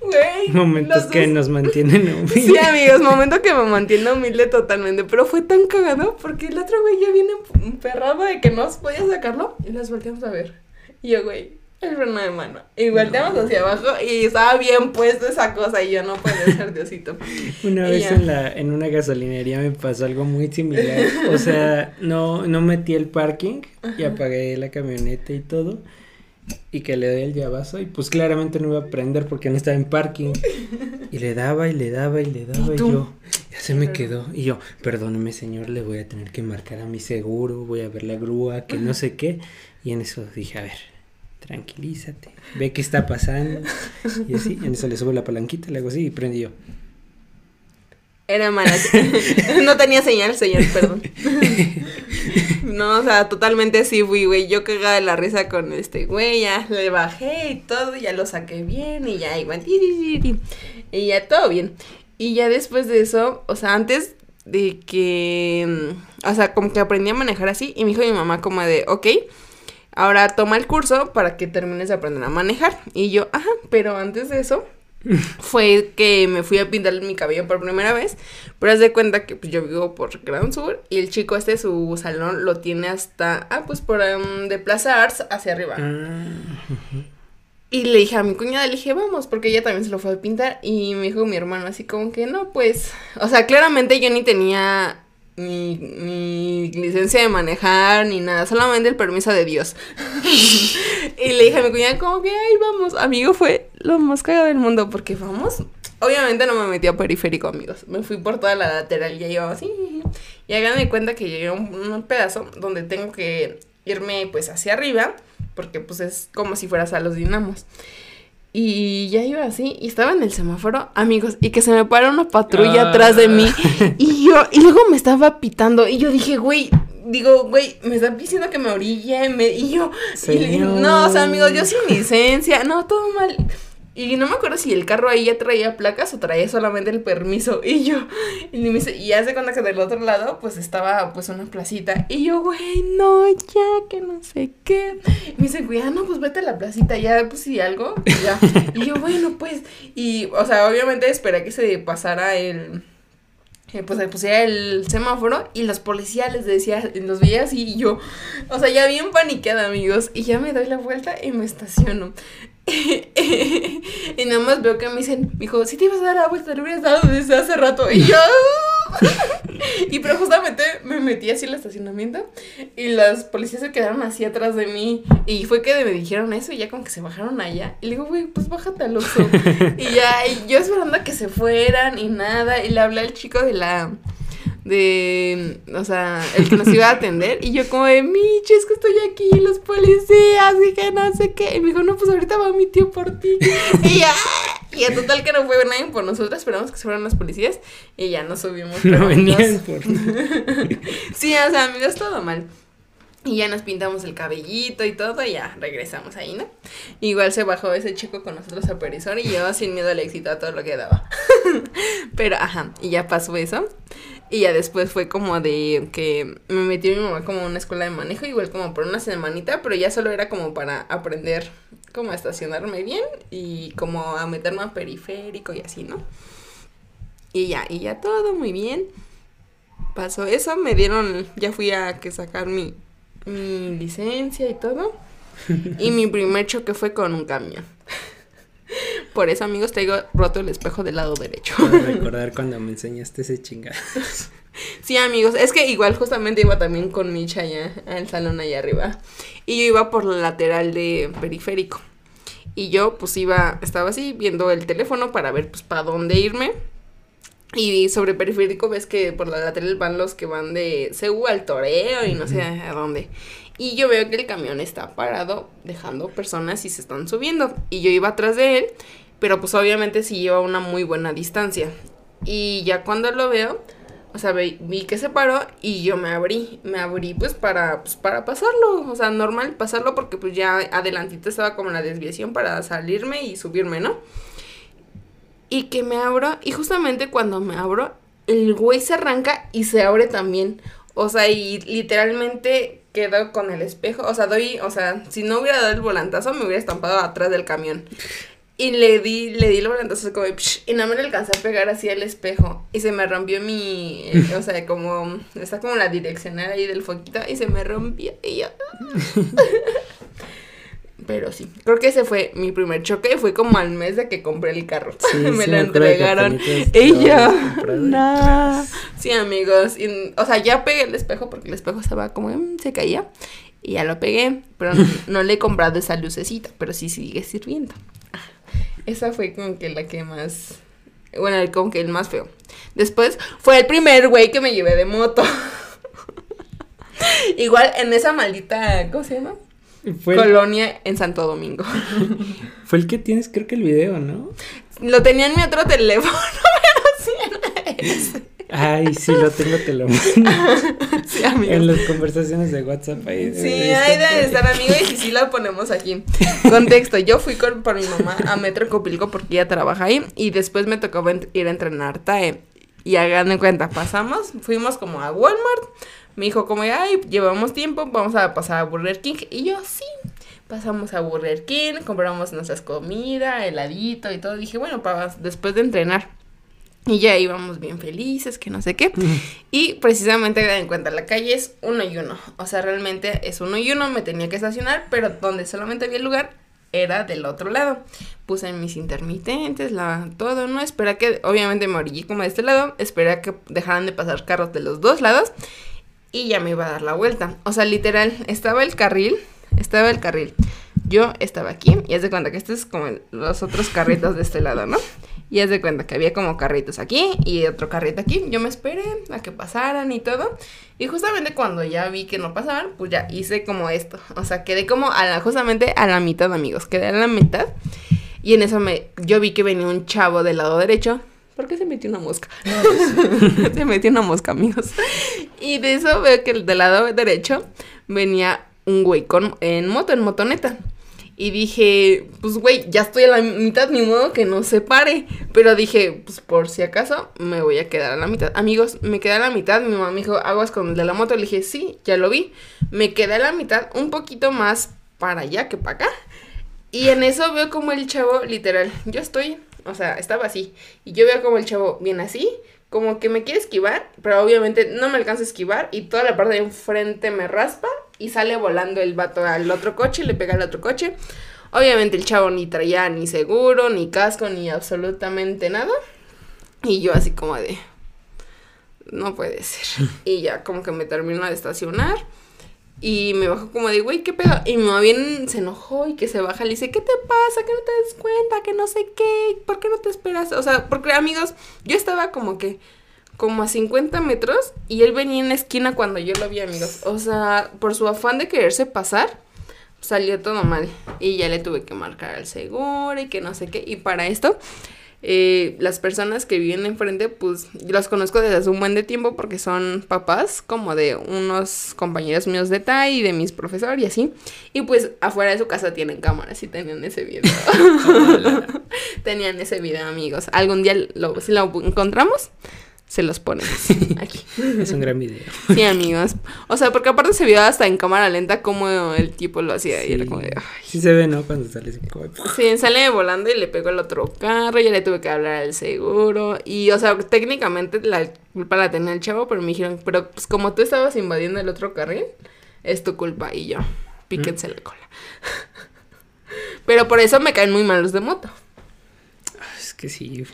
Güey. Momentos que nos mantienen humildes. Sí, amigos, momento que me mantiene humilde totalmente. Pero fue tan cagado porque el otro güey ya viene emperrado de que no podía sacarlo. Y las volteamos a ver. Y yo, güey, el freno de mano. Y volteamos hacia abajo y estaba bien puesto esa cosa y yo no puede ser Diosito. Una vez en la, en una gasolinería me pasó algo muy similar. O sea, no, no metí el parking y apagué la camioneta y todo. Y que le doy el llavazo y pues claramente no iba a prender porque no estaba en parking. Y le daba y le daba y le daba y, yo, ya se me quedó. Y yo, perdóneme señor, le voy a tener que marcar a mi seguro, voy a ver la grúa, que no sé qué. Y en eso dije, a ver, tranquilízate, ve qué está pasando. Y así, en eso le subo la palanquita, le hago así y prendí yo. Era mala. no tenía señal, señor, perdón. no, o sea, totalmente sí fui, güey. Yo cagaba de la risa con este güey, ya le bajé y todo, ya lo saqué bien y ya igual. Y ya todo bien. Y ya después de eso, o sea, antes de que, o sea, como que aprendí a manejar así y me dijo mi mamá como de, ok, ahora toma el curso para que termines de aprender a manejar. Y yo, ajá, pero antes de eso fue que me fui a pintar mi cabello por primera vez, pero haz de cuenta que pues, yo vivo por Gran Sur y el chico este, su salón lo tiene hasta, ah, pues por um, de Plaza Arts hacia arriba. Ah, y le dije a mi cuñada, le dije, vamos, porque ella también se lo fue a pintar. Y me dijo mi hermano así como que no, pues, o sea, claramente yo ni tenía ni, ni licencia de manejar, ni nada, solamente el permiso de Dios. y le dije a mi cuñada, como que, ay, vamos, amigo, fue lo más cagado del mundo, porque vamos, obviamente no me metí a periférico, amigos, me fui por toda la lateral, ya iba así, y háganme cuenta que llegué a un, un, pedazo donde tengo que irme, pues, hacia arriba, porque, pues, es como si fueras a los dinamos. Y ya iba así, y estaba en el semáforo, amigos, y que se me para una patrulla ah. atrás de mí. Y yo, y luego me estaba pitando, y yo dije, güey, digo, güey, me está diciendo que me orille, me, y yo, no, o sea, amigos, yo sin licencia, no, todo mal. Y no me acuerdo si el carro ahí ya traía placas o traía solamente el permiso. Y yo, y me dice, y hace cuenta que del otro lado, pues estaba pues una placita. Y yo, güey, no, ya, que no sé qué. Y me dice, güey, ah, no, pues vete a la placita, ya, pues si algo, y ya. Y yo, bueno, pues, y, o sea, obviamente esperé que se pasara el pues se pusiera el semáforo y los policías les decía, los veía así y yo, o sea, ya bien paniqueada, amigos, y ya me doy la vuelta y me estaciono. y nada más veo que me dicen, dijo, si te ibas a dar la vuelta, lo hubieras dado desde hace rato. Y yo, y pero justamente me metí así en el estacionamiento y las policías se quedaron así atrás de mí. Y fue que me dijeron eso y ya como que se bajaron allá. Y le digo, güey, pues bájate al oso. y ya, y yo esperando a que se fueran y nada. Y le hablé al chico de la de, o sea, el que nos iba a atender. Y yo como de, Michi, es que estoy aquí, los policías, y que no sé qué. Y me dijo, no, pues ahorita va mi tío por ti. y ya, y en total que no fue nadie por nosotros, esperamos que se fueran los policías. Y ya nos subimos. No venían por Sí, o sea, amigos, todo mal. Y ya nos pintamos el cabellito y todo, y ya regresamos ahí, ¿no? Igual se bajó ese chico con nosotros a Perisor y yo sin miedo al éxito a todo lo que daba. Pero, ajá, y ya pasó eso. Y ya después fue como de que me metió mi mamá como a una escuela de manejo, igual como por una semanita, pero ya solo era como para aprender como a estacionarme bien y como a meterme a periférico y así, ¿no? Y ya, y ya todo muy bien. Pasó eso, me dieron, ya fui a que sacar mi, mi licencia y todo. Y mi primer choque fue con un camión. Por eso, amigos, traigo roto el espejo del lado derecho. Para recordar cuando me enseñaste ese chingado. Sí, amigos, es que igual justamente iba también con Micha allá al salón allá arriba. Y yo iba por la lateral de periférico. Y yo pues iba, estaba así viendo el teléfono para ver pues para dónde irme. Y sobre periférico ves que por la lateral van los que van de Seúl al Toreo y no sé a dónde. Y yo veo que el camión está parado dejando personas y se están subiendo. Y yo iba atrás de él, pero pues obviamente sí lleva una muy buena distancia. Y ya cuando lo veo, o sea, vi, que se paró y yo me abrí, me abrí pues para, pues para pasarlo, o sea, normal pasarlo porque pues ya adelantito estaba como la desviación para salirme y subirme, ¿no? Y que me abro, y justamente cuando me abro, el güey se arranca y se abre también, o sea, y literalmente quedo con el espejo, o sea, doy, o sea, si no hubiera dado el volantazo me hubiera estampado atrás del camión. Y le di, le di el volantazo como, psh, y no me lo alcancé a pegar así al espejo. Y se me rompió mi, o sea, como, está como la direccional ahí del foquito, y se me rompió. Y yo. Pero sí, creo que ese fue mi primer choque. Fue como al mes de que compré el carro. Sí, me sí, lo entregaron. Y yo, no. Sí, amigos. Y, o sea, ya pegué el espejo porque el espejo estaba como, mmm, se caía. Y ya lo pegué. Pero no, no le he comprado esa lucecita, pero sí sigue sirviendo. Esa fue como que la que más. Bueno, como que el más feo. Después fue el primer güey que me llevé de moto. Igual en esa maldita. ¿Cómo se llama? Fue Colonia en Santo Domingo. Fue el que tienes, creo que el video, ¿no? Lo tenía en mi otro teléfono, pero sí ese. Ay, sí, lo tengo, te lo mando. sí, amigo. En las conversaciones de WhatsApp ahí. Sí, ahí debe estar, amigo, y si sí la ponemos aquí. Contexto, yo fui con, por mi mamá a Metro Copilco porque ella trabaja ahí y después me tocó ir a entrenar TAE. Y hagan en cuenta, pasamos, fuimos como a Walmart, me dijo como, ay, llevamos tiempo, vamos a pasar a Burger King. Y yo, sí, pasamos a Burger King, compramos nuestras comidas, heladito y todo. Dije, bueno, para después de entrenar. Y ya íbamos bien felices, que no sé qué. Y precisamente den en cuenta, la calle es uno y uno. O sea, realmente es uno y uno, me tenía que estacionar, pero donde solamente había lugar era del otro lado. Puse mis intermitentes, la, todo, ¿no? Espera que, obviamente me orillé como de este lado, espera que dejaran de pasar carros de los dos lados y ya me iba a dar la vuelta. O sea, literal, estaba el carril, estaba el carril. Yo estaba aquí y haz de cuenta que este es como los otros carritos de este lado, ¿no? Y haz de cuenta que había como carritos aquí y otro carrito aquí. Yo me esperé a que pasaran y todo. Y justamente cuando ya vi que no pasaban, pues ya hice como esto. O sea, quedé como a la, justamente a la mitad, amigos. Quedé a la mitad. Y en eso me, yo vi que venía un chavo del lado derecho. ¿Por qué se metió una mosca? se metió una mosca, amigos. Y de eso veo que del lado derecho venía un güey con, en moto, en motoneta. Y dije, pues güey, ya estoy a la mitad, ni modo que no se pare. Pero dije, pues por si acaso, me voy a quedar a la mitad. Amigos, me quedé a la mitad. Mi mamá me dijo, aguas con el de la moto. Le dije, sí, ya lo vi. Me quedé a la mitad, un poquito más para allá que para acá. Y en eso veo como el chavo, literal, yo estoy, o sea, estaba así. Y yo veo como el chavo viene así, como que me quiere esquivar, pero obviamente no me alcanza a esquivar. Y toda la parte de enfrente me raspa y sale volando el vato al otro coche, le pega al otro coche. Obviamente el chavo ni traía ni seguro, ni casco, ni absolutamente nada. Y yo así como de... No puede ser. Y ya como que me termino de estacionar. Y me bajó como de, güey, ¿qué pedo? Y mi mamá bien se enojó y que se baja. Le dice, ¿qué te pasa? Que no te des cuenta, que no sé qué. ¿Por qué no te esperas? O sea, porque amigos, yo estaba como que como a 50 metros y él venía en la esquina cuando yo lo vi, amigos. O sea, por su afán de quererse pasar, salió todo mal. Y ya le tuve que marcar al seguro y que no sé qué. Y para esto, eh, las personas que viven enfrente, pues los conozco desde hace un buen de tiempo porque son papás como de unos compañeros míos de TAI y de mis profesores y así. Y pues afuera de su casa tienen cámaras y tenían ese video. tenían ese video, amigos. Algún día lo, si lo encontramos, se los ponemos aquí. Es un gran video. Sí, amigos. O sea, porque aparte se vio hasta en cámara lenta cómo el tipo lo hacía. Y era como de, ay. Sí se ve, ¿no? Cuando sale así como... Sí, sale volando y le pegó el otro carro, ya le tuve que hablar al seguro. Y, o sea, técnicamente la culpa la tenía el chavo, pero me dijeron, pero pues como tú estabas invadiendo el otro carril, es tu culpa. Y yo, píquense la cola. pero por eso me caen muy mal los de moto. Es que sí.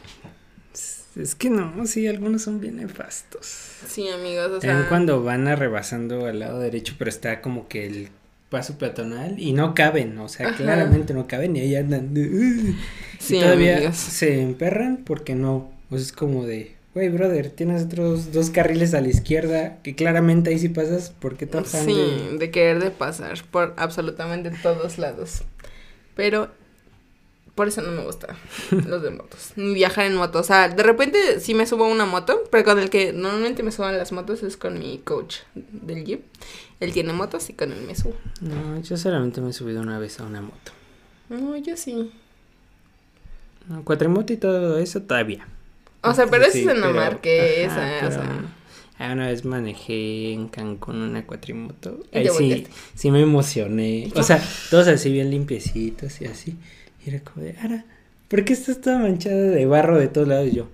Es que no, sí, algunos son bien nefastos. Sí, amigos, o También sea. cuando van a rebasando al lado derecho, pero está como que el paso peatonal y no caben, o sea, Ajá. claramente no caben y ahí andan. "Ugh", Sí, y todavía amigos. se emperran porque no, pues es como de, güey, brother, tienes otros dos carriles a la izquierda que claramente ahí sí pasas, ¿por qué Sí, de- de querer de pasar por absolutamente todos lados. Pero por eso no me gusta los de motos, ni viajar en moto. O sea, de repente sí me subo a una moto, pero con el que normalmente me subo a las motos es con mi coach del gym. Él tiene motos y con él me subo. No, yo solamente me he subido una vez a una moto. No, yo sí. No, cuatrimoto y todo eso todavía. O sea, pero Sí, eso es en marquesa, ajá, o sea. Ah, una vez manejé en Cancún una cuatrimoto. Ahí sí, volteaste. sí me emocioné. O sea, todos así bien limpiecitos y así. Y era como de, Ara, ¿por qué estás toda manchada de barro de todos lados? Y yo,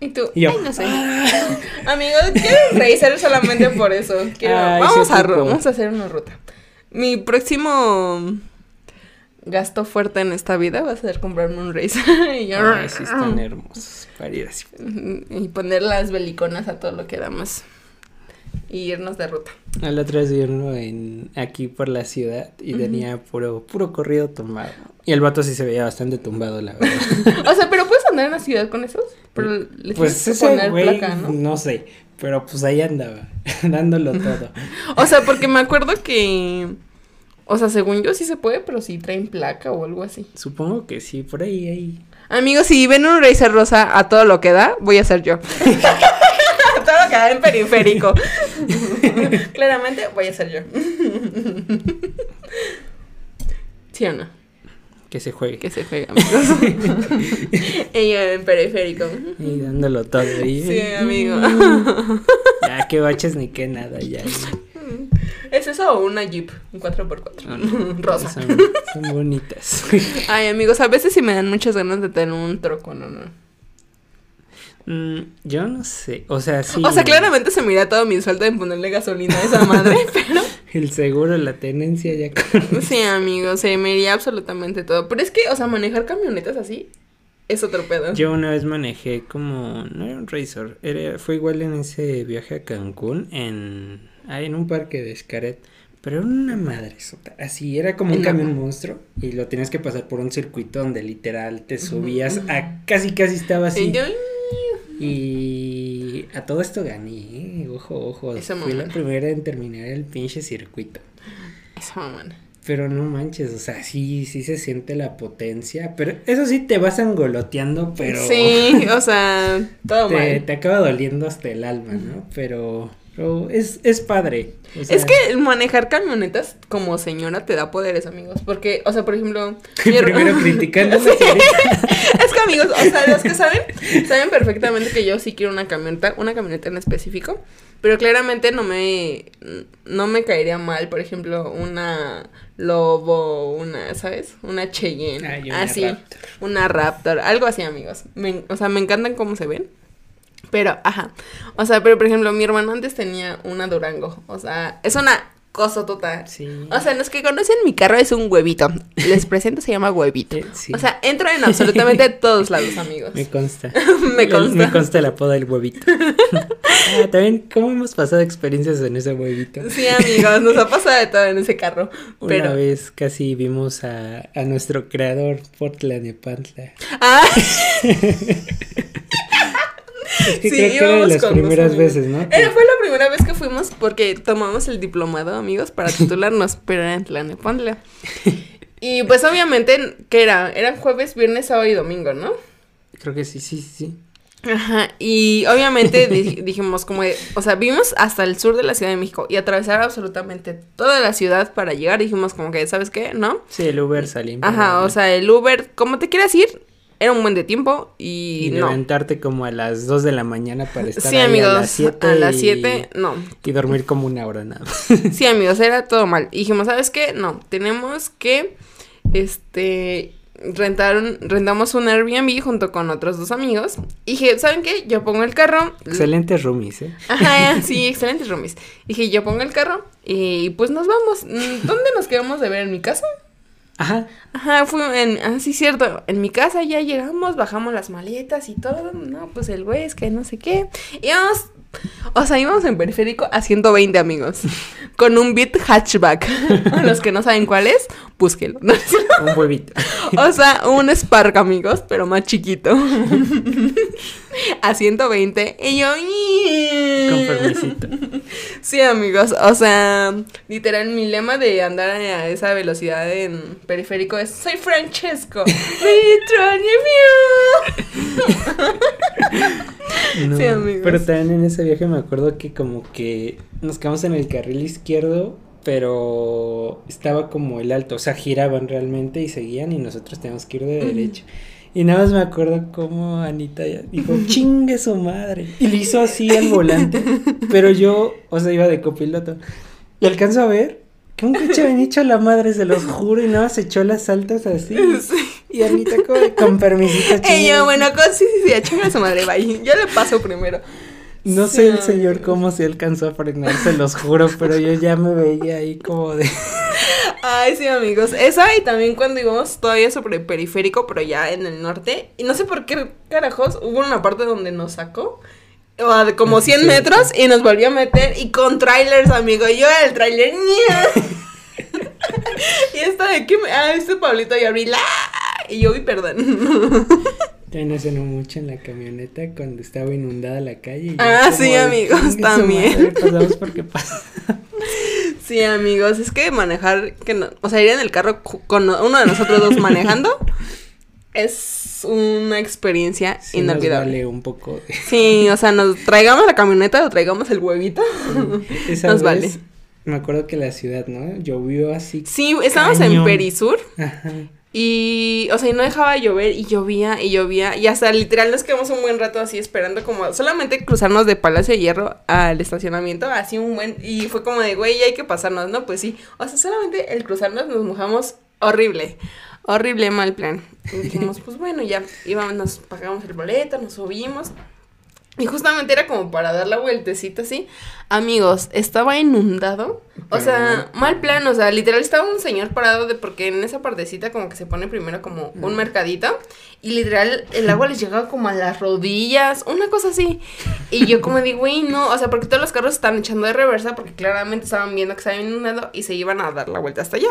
Y tú, y yo, ay, no sé. "Ah". Amigos, quiero racer solamente por eso. Quiero, Ay, vamos, a, vamos a hacer una ruta. Mi próximo gasto fuerte en esta vida va a ser comprarme un racer. y, yo- Ay, sí están hermosos para ir así. y poner las beliconas a todo lo que da más. Y irnos de ruta. Al otro vi uno en, aquí por la ciudad y tenía puro, puro corrido tumbado. Y el vato sí se veía bastante tumbado, la verdad. O sea, pero puedes andar en la ciudad con esos. Pero le pues tienes que poner placa, ¿no? no sé, pero pues ahí andaba, dándolo todo. O sea, porque me acuerdo que. O sea, según yo sí se puede, pero sí traen placa o algo así. Supongo que sí, por ahí, ahí. Amigos, si ven un Racer rosa a todo lo que da, voy a ser yo. En periférico. Claramente voy a ser yo. ¿Sí o no? Que se juegue. Que se juega, amigos. Ella en periférico. Y dándolo todo ahí. Sí, amigo. Ya, que baches ni que nada, ya. ¿Es eso o una Jeep? Un 4x4. Rosa. Son, son bonitas. Ay, amigos, a veces sí me dan muchas ganas de tener un troco, ¿no? no. Mm, yo no sé, o sea, sí. O sea, claramente se me irá todo mi sueldo en ponerle gasolina a esa madre, pero El seguro, la tenencia, ya con... sí, amigos, se me iría absolutamente todo. Pero es que, o sea, manejar camionetas así es otro pedo. Yo una vez manejé como, no era un Razor, era, fue igual en ese viaje a Cancún, en, ah, en un parque de Xcaret, pero era una madre sota, así, era como un camión monstruo, y lo tenías que pasar por un circuito donde literal te subías a, casi casi estaba así, Y a todo esto gané, eh, ojo, ojo, Esa fui la primera en terminar el pinche circuito. esa mamona. Pero no manches, o sea, sí, sí se siente la potencia, pero eso sí te vas angoloteando, pero Sí, o sea, todo te, mal. te acaba doliendo hasta el alma, ¿no? Pero, pero es, es padre. o sea, Es que manejar camionetas como señora te da poderes, amigos. Porque, o sea, por ejemplo. Primero criticando Sí. Es que, amigos, o sea, los que saben, saben perfectamente que yo sí quiero una camioneta, una camioneta en específico. Pero claramente no me. No me caería mal, por ejemplo, una Lobo, una, ¿sabes? Una Cheyenne. Ay, una así. Raptor. Una Raptor. Algo así, amigos. Me- o sea, me encantan cómo se ven. Pero, ajá. O sea, pero por ejemplo, mi hermano antes tenía una Durango. O sea, es una cosa total. Sí. O sea, los que conocen mi carro es un huevito. Les presento, se llama huevito. Eh, sí. O sea, entro en absolutamente todos lados, amigos. me consta. Me consta. Me consta el apodo del huevito. ah, también, ¿cómo hemos pasado experiencias en ese huevito? Sí, amigos, nos ha pasado de todo en ese carro. Una Pero. vez casi vimos a, a nuestro creador por Tlanepantla. Ah, Es que Sí, creo que era de las primeras veces, ¿no? Era, fue la primera vez que fuimos porque tomamos el diplomado, amigos, para titularnos, pero era en Tlanepantla. Y pues obviamente, ¿qué era? Eran jueves, viernes, sábado y domingo, ¿no? Creo que sí, sí, sí. Ajá, y obviamente di- dijimos como, de- o sea, vimos hasta el sur de la Ciudad de México y atravesar absolutamente toda la ciudad para llegar, dijimos como que, ¿sabes qué? ¿No? Sí, el Uber salí. Ajá, o sea, el Uber, como te quieras ir, era un buen de tiempo y, Y no. levantarte como a las 2 de la mañana para estar Sí, ahí amigos, a las 7 a las y- 7, no. y dormir como una hora nada. Sí, amigos, era todo mal. Y dijimos, ¿sabes qué? No, tenemos que, este, rentar un- rentamos un Airbnb junto con otros dos amigos. Y dije, ¿saben qué? Yo pongo el carro. Excelentes roomies, ¿eh? Ajá, sí, excelentes roomies. Dije, yo pongo el carro y pues nos vamos. Mm, ¿Dónde nos quedamos de ver? ¿En mi casa? Ajá. Ajá, fue en, ah, sí, cierto, en mi casa ya llegamos, bajamos las maletas y todo, no, pues el güey es que no sé qué, íbamos, o sea, íbamos en periférico a 120 amigos, con un Beat hatchback, los que no saben cuál es, búsquelo, ¿no? Un huevito. o sea, un Spark amigos, pero más chiquito, a 120, y yo, Con permisito. Sí, amigos, o sea, literal, mi lema de andar a esa velocidad en periférico es Soy Francesco, Mitronio No, Sí, amigos. Pero también en ese viaje me acuerdo que como que nos quedamos en el carril izquierdo, pero estaba como el alto, o sea, giraban realmente y seguían y nosotros teníamos que ir de derecho. Y nada más me acuerdo cómo Anita dijo, chingue su madre. Y le hizo así al volante, pero yo, o sea, iba de copiloto. Y alcanzo a ver que un coche venía hecho a la madre, se los juro, y nada más echó las saltas así. Y Anita como, de, con permisito. Y yo, bueno, con, sí, sí, sí, a chingar a su madre, bye. Yo le paso primero. No Sí, sé el señor cómo se alcanzó a frenar, se los juro, pero yo ya me veía ahí como de... Ay, sí, amigos. Esa y también cuando íbamos todavía sobre periférico, pero ya en el norte. Y no sé por qué carajos hubo una parte donde nos sacó. O a de como 100 Sí. metros y nos volvió a meter. Y con trailers, amigo. Yo era el trailer. y esta de que me. Ah, este Pablito y. ¡ah! Y yo, uy, perdón. También no mucho en la camioneta cuando estaba inundada la calle. y Ah, sí, amigos, "Chingue su también". Pasamos porque pasa. sí, amigos. Es que manejar. que no, O sea, ir en el carro con uno de nosotros dos manejando. Es una experiencia Sí nos inolvidable. vale un poco de... Sí, o sea, nos traigamos la camioneta o traigamos el huevito. Esa Nos vez, vale. Me acuerdo que la ciudad, ¿no? Llovió así. Sí, estábamos en. Perisur Ajá. Y, o sea, y no dejaba de llover y llovía y llovía y hasta literal nos quedamos un buen rato así esperando como solamente cruzarnos de Palacio de Hierro al estacionamiento, así un buen, y fue como de, güey, hay que pasarnos, ¿no? Pues sí, o sea, solamente el cruzarnos nos mojamos horrible, horrible mal plan. Y dijimos, pues bueno, ya, íbamos, nos pagamos el boleto, nos subimos. Y justamente era como para dar la vueltecita así. Amigos, estaba inundado. O sea, mal plan, o sea, literal estaba un señor parado de porque en esa partecita como que se pone primero como un mercadito y literal el agua les llegaba como a las rodillas, una cosa así. Y yo como digo, güey, no, o sea, porque todos los carros están echando de reversa porque claramente estaban viendo que estaba inundado y se iban a dar la vuelta hasta allá.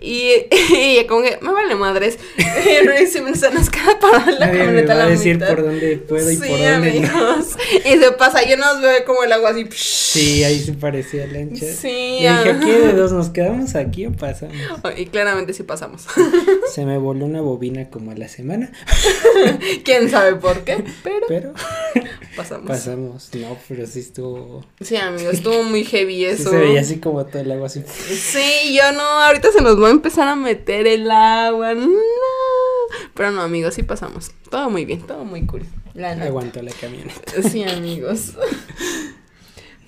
Y, y como que me vale madres. Y se me nos queda parada la Nadie me a va a la decir mitad. por dónde puedo y sí, por dónde no. amigos. Y se pasa, yo nos veo como el agua así. Sí, ahí se parecía lancha. Sí, Y dije, aquí de dos, ¿nos quedamos aquí o pasamos? Y claramente sí pasamos. Se me voló una bobina como a la semana, Quién sabe por qué, pero pero pasamos. pasamos. No, pero sí estuvo... Sí, amigos, estuvo muy heavy Sí eso. se veía así como todo el agua así. Sí, yo no, ahorita se nos va a empezar a meter el agua. No. Pero no, amigos, sí pasamos. Todo muy bien, todo muy cool. La. Aguantó la camioneta. Sí, amigos.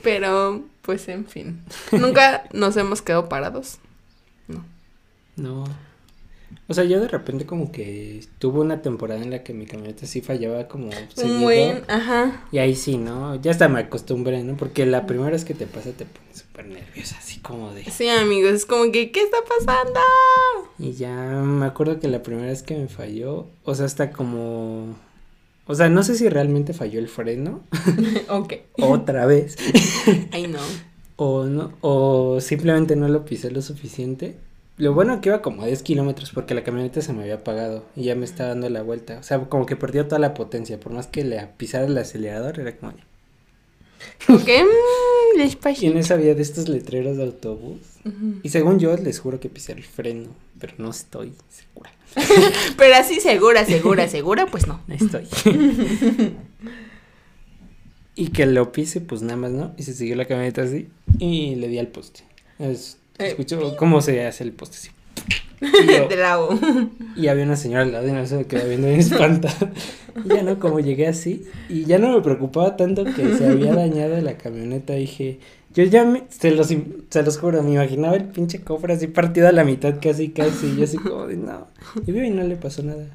Pero, pues, en fin. Nunca nos hemos quedado parados. No. No. O sea, yo de repente como que tuve una temporada en la que mi camioneta sí fallaba como seguido. Buen, ajá. Y ahí sí, ¿no? Ya hasta me acostumbré, ¿no? Porque la primera vez que te pasa te pones súper nerviosa, así como de... Sí, amigos, es como que, ¿qué está pasando? Y ya me acuerdo que la primera vez que me falló, o sea, hasta como... O sea, no sé si realmente falló el freno ok. otra vez Ay, no. o no o simplemente no lo pisé lo suficiente. Lo bueno que iba como a 10 kilómetros porque la camioneta se me había apagado y ya me estaba dando la vuelta. O sea, como que perdió toda la potencia. Por más que le pisara el acelerador, era como... Ok, mmm, despacio. Y en esa había de estos letreros de autobús. Y según yo, les juro que pisé el freno, pero no estoy segura. Pero así segura, segura, segura, pues no. No estoy. y que lo pise, pues nada más, ¿no? Y se siguió la camioneta así y le di al poste. Es, Eh, escucho cómo se hace el poste así. U. Y había una señora al lado y no se me quedó viendo bien espantada. Y ya no, como llegué así, y ya no me preocupaba tanto que se había dañado la camioneta, dije, yo ya me, se los, se los juro, me imaginaba el pinche cofre así partido a la mitad casi, casi, yo así como de, no, y vi y no le pasó nada.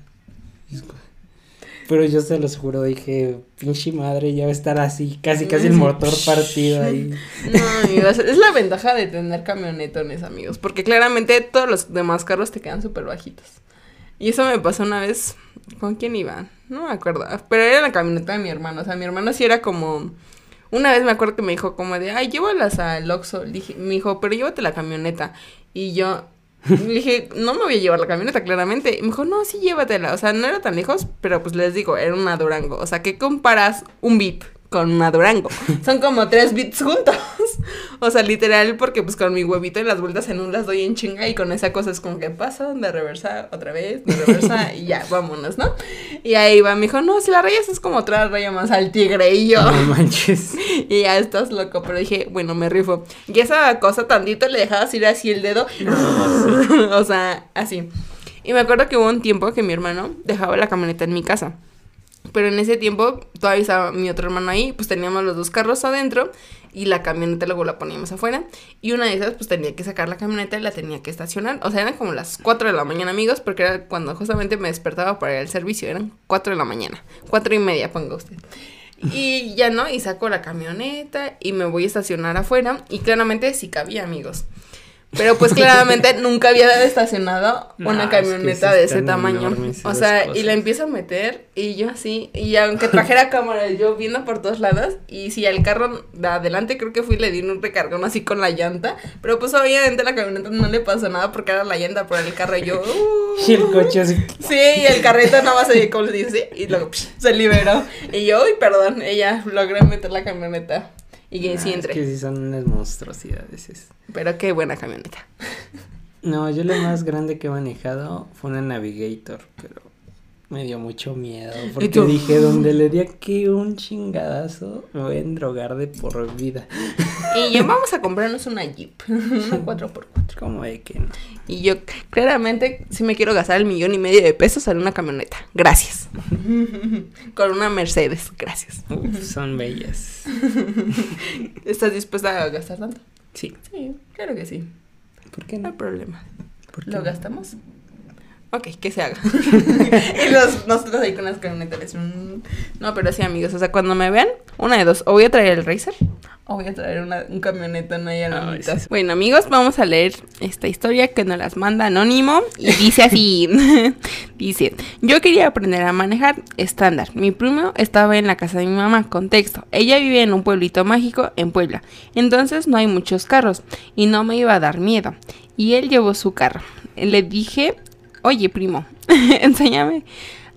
Pero yo se los juro, dije, pinche madre, ya va a estar así, casi, casi el motor partido ahí. No, amigos, es la ventaja de tener camionetones, amigos, porque claramente todos los demás carros te quedan súper bajitos. Y eso me pasó una vez, ¿con quién iba? No me acuerdo, pero era la camioneta de mi hermano, o sea, mi hermano sí era como... Una vez me acuerdo que me dijo como de, ay, llévalas al Oxxo, dije, me dijo, pero llévate la camioneta. Y yo, le dije, no me voy a llevar la camioneta, claramente. Y me dijo, no, sí, llévatela. O sea, no era tan lejos, pero pues les digo, era una Durango. O sea, ¿qué comparas un VIP con una Durango? Son como tres bits juntos. o sea, literal, porque pues con mi huevito y las vueltas en un las doy en chinga y con esa cosa es como que pasa, de reversa otra vez, de reversa y ya, vámonos, ¿no? Y ahí va, me dijo, no, si la rayas es como otra raya más al tigre y yo. No manches. Y ya estás loco, pero dije, bueno, me rifo. Y esa cosa tantito le dejabas ir así el dedo. o sea, así. Y me acuerdo que hubo un tiempo que mi hermano dejaba la camioneta en mi casa. Pero en ese tiempo todavía estaba mi otro hermano ahí, pues teníamos los dos carros adentro y la camioneta luego la poníamos afuera. Y una de esas pues tenía que sacar la camioneta y la tenía que estacionar. O sea, eran como las 4 de la mañana, amigos, porque era cuando justamente me despertaba para ir al servicio. Eran 4 de la mañana, cuatro y media, ponga usted. Y ya no, y saco la camioneta y me voy a estacionar afuera. Y claramente sí cabía, amigos. Pero pues claramente nunca había estacionado una es que camioneta de ese tamaño. enormes O sea, y la empiezo a meter y yo así, y aunque trajera cámara, yo viendo por todos lados, y si al carro de adelante creo que fui le di un recargón así con la llanta, pero pues obviamente la camioneta no le pasó nada porque era la llanta, pero el carro yo... Y el uh. coche así. Sí, y el carrito nada más se, como dice, y luego psh, se liberó. Y yo, uy, perdón, ella logré meter la camioneta. Y que sí Ah, entré. Es que sí son unas monstruosidades. es- Pero qué buena camioneta. No, yo lo más grande que he manejado fue una Navigator, pero me dio mucho miedo. Porque dije, donde le di aquí un chingadazo, me voy a endrogar de por vida. Y yo vamos a comprarnos una Jeep, una 4x4. Como de que no. Y yo claramente sí me quiero gastar el millón y medio de pesos en una camioneta. Gracias. Con una Mercedes, gracias. Uf, son bellas. ¿Estás dispuesta a gastar tanto? Sí. Sí, claro que sí. ¿Por qué No hay no? problema. ¿Por qué ¿Lo no? gastamos? Ok, que se haga. y los, nosotros ahí con las camionetas. mm. No, pero sí, amigos. O sea, cuando me vean, una de dos. O voy a traer el Racer. O voy a traer una, un camionetón ahí a la Ay, mitad. sí. Bueno, amigos, vamos a leer esta historia que nos las manda Anónimo. Y dice así. dice, yo quería aprender a manejar estándar. Mi primo estaba en la casa de mi mamá. Contexto. Ella vive en un pueblito mágico en Puebla. Entonces no hay muchos carros. Y no me iba a dar miedo. Y él llevó su carro. Le dije, oye primo, enséñame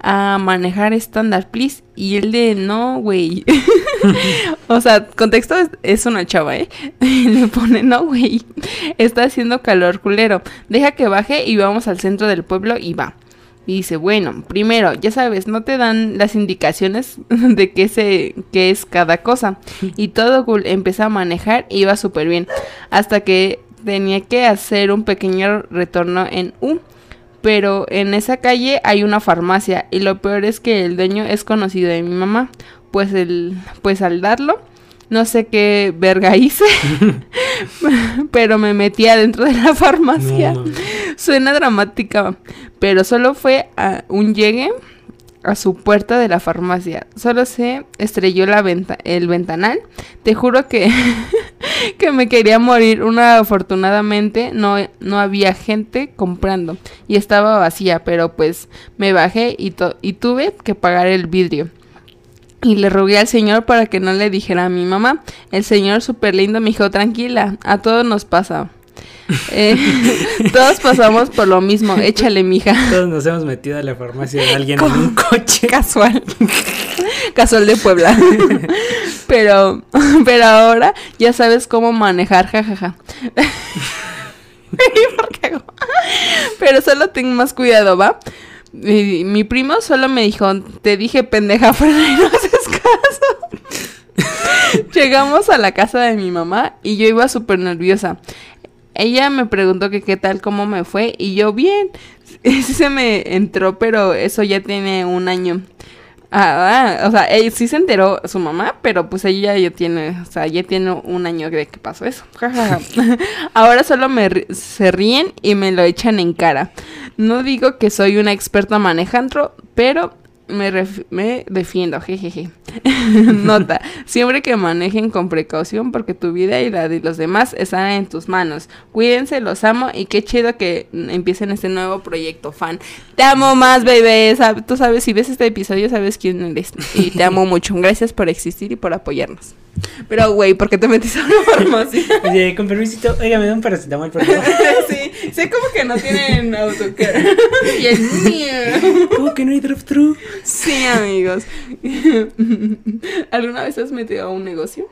a manejar estándar, please. Y él de, no, güey. o sea, contexto es, una chava, ¿eh? Le pone, no, güey. Está haciendo calor culero. Deja que baje y vamos al centro del pueblo y va. Y dice, bueno, primero, ya sabes, no te dan las indicaciones de qué, se, qué es cada cosa. Y todo cool, empecé a manejar y iba súper bien. Hasta que tenía que hacer un pequeño retorno en U. Pero en esa calle hay una farmacia y lo peor es que el dueño es conocido de mi mamá. Pues, el, pues al darlo, no sé qué verga hice, pero me metí adentro de la farmacia. No. Suena dramática, pero solo fue a un llegue a su puerta de la farmacia. Solo se estrelló la el ventanal. Te juro que, que me quería morir. Una afortunadamente no, no había gente comprando y estaba vacía, pero pues me bajé y, y tuve que pagar el vidrio. Y le rogué al señor para que no le dijera a mi mamá. El señor súper lindo me dijo, tranquila, a todos nos pasa. Eh, todos pasamos por lo mismo, échale, mija. Todos nos hemos metido a la farmacia de alguien en un coche. Casual. Casual de Puebla. pero, pero ahora ya sabes cómo manejar, jajaja. ¿Y por qué hago? Pero solo ten más cuidado, ¿va? Mi, mi primo solo me dijo, te dije pendeja, pero no haces caso. Llegamos a la casa de mi mamá y yo iba súper nerviosa. Ella me preguntó que qué tal, cómo me fue y yo bien. Sí se me entró, pero eso ya tiene un año. Ah, ah, o sea, sí se enteró su mamá, pero pues ella ya tiene, o sea, ya tiene un año de que pasó eso. Ahora solo me se ríen y me lo echan en cara. No digo que soy una experta manejando, pero me, me defiendo, jejeje. Nota, siempre que manejen con precaución porque tu vida y la de los demás están en tus manos. Cuídense, los amo y qué chido que empiecen este nuevo proyecto fan. Te amo más, bebé. Tú sabes, si ves este episodio, sabes quién eres. Y te amo mucho. Gracias por existir y por apoyarnos. Pero, güey, ¿por qué te metiste a una farmacia? Oye, con permisito, oiga, me da un paracetamol, por favor. sí, sé como que no tienen autocare. y el mío. ¿Cómo que no hay drive-thru? Sí, amigos. ¿Alguna vez has metido a un negocio?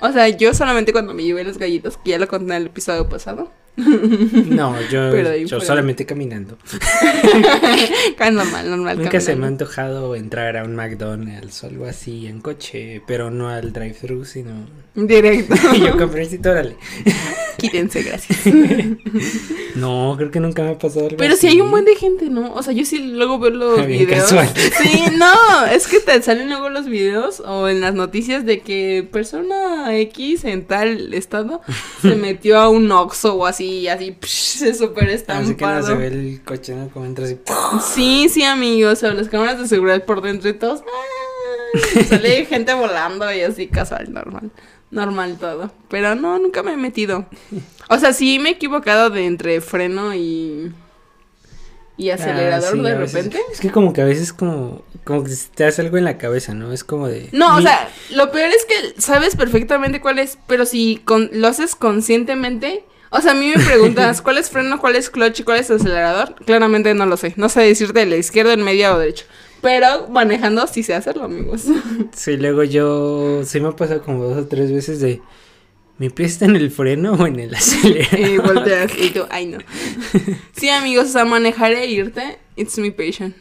O sea, yo solamente cuando me llevé los gallitos, que ya lo conté en el episodio pasado. No, yo, yo solamente caminando. normal, normal. Nunca se me ha antojado entrar a un McDonald's o algo así en coche, pero no al drive-thru, sino directo. yo compré y órale. Quítense, gracias. no, creo que nunca me ha pasado algo Pero si hay un buen de gente, ¿no? O sea, yo sí luego veo los videos. Sí, no, es que te salen luego los videos o en las noticias de que persona X en tal estado se metió a un Oxxo o así y así, se súper estampado. Así que no se ve el coche, ¿no? Como entra así. Sí, sí, amigos, o las cámaras de seguridad por dentro y todos. sale gente volando y así casual, normal. Normal todo. Pero no, nunca me he metido. O sea, sí me he equivocado de entre freno y. Y ah, acelerador de repente. es que como que a veces como, como que te hace algo en la cabeza, ¿no? Es como de... No, o sea, lo peor es que sabes perfectamente cuál es, pero si con, lo haces conscientemente, o sea, a mí me preguntas, ¿cuál es freno, cuál es clutch y cuál es acelerador? Claramente no lo sé. No sé decirte de la izquierda, en medio o derecho. Pero manejando sí sé hacerlo, amigos. Sí, luego yo... Sí me ha pasado como dos o tres veces de... ¿Mi pie está en el freno o en el acelerador? Y volteas y tú, ay no. Sí, amigos, o sea, manejar e irte, it's my passion.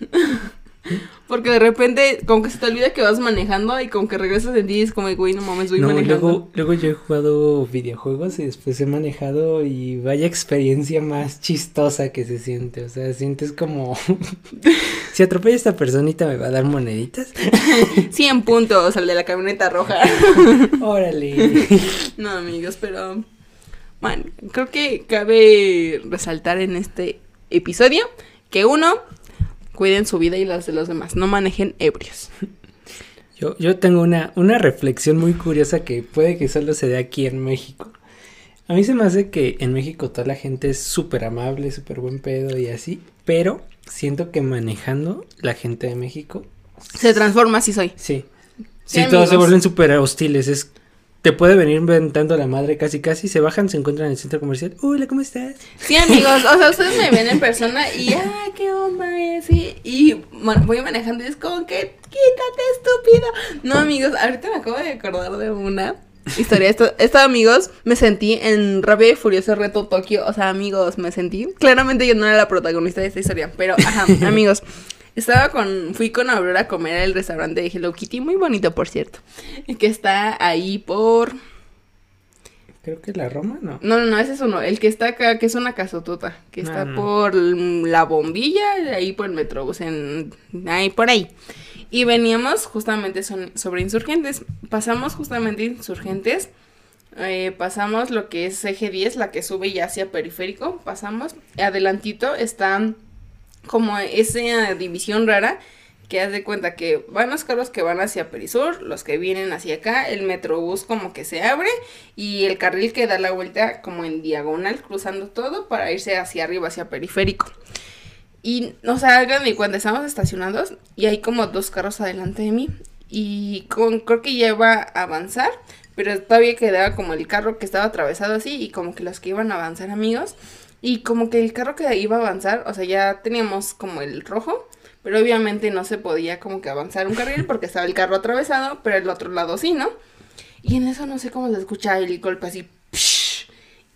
Porque de repente, como que se te olvida que vas manejando y como que regresas de ti es como, güey, no mames, voy manejando. Luego, luego yo he jugado videojuegos y después he manejado y vaya experiencia más chistosa que se siente. O sea, sientes como, si atropella esta personita me va a dar moneditas. 100 puntos, al de la camioneta roja. Órale. No, amigos, pero, bueno, creo que cabe resaltar en este episodio que uno cuiden su vida y las de los demás, no manejen ebrios. Yo, yo tengo una, una reflexión muy curiosa que puede que solo se dé aquí en México. A mí se me hace que en México toda la gente es súper amable, súper buen pedo y así, pero siento que manejando la gente de México... Se transforma, así soy. Sí. Sí, todos se vuelven súper hostiles, es te puede venir inventando la madre casi casi, se bajan, se encuentran en el centro comercial, hola, ¿cómo estás? Sí, amigos, o sea, ustedes me ven en persona y, ah, qué onda, sí, y voy manejando y es como que, quítate, estúpido. No, amigos, ahorita me acabo de acordar de una historia. Esto, esto, amigos, me sentí en Rápido y Furioso Reto Tokio, o sea, amigos, me sentí, claramente yo no era la protagonista de esta historia, pero, ajá, amigos. Estaba con, fui con Aurora a comer al restaurante de Hello Kitty, muy bonito por cierto, que está ahí por... Creo que la Roma, ¿no? No, no, no, ese es uno, el que está acá, que es una casotota, que está ah, por la bombilla, ahí por el metrobús, en, ahí por ahí. Y veníamos justamente sobre insurgentes, pasamos justamente insurgentes, eh, pasamos lo que es eje 10, la que sube ya hacia periférico, pasamos, adelantito están como esa división rara que haz de cuenta que van los carros que van hacia Perisur, los que vienen hacia acá, el metrobús como que se abre y el carril que da la vuelta como en diagonal, cruzando todo para irse hacia arriba, hacia periférico. Y, o sea, hagan de cuando estamos estacionados y hay como dos carros adelante de mí y con, creo que ya iba a avanzar, pero todavía quedaba como el carro que estaba atravesado así y como que los que iban a avanzar amigos y como que el carro que iba a avanzar, o sea, ya teníamos como el rojo, pero obviamente no se podía como que avanzar un carril porque estaba el carro atravesado, pero el otro lado sí, ¿no? Y en eso no sé cómo se escucha el golpe así.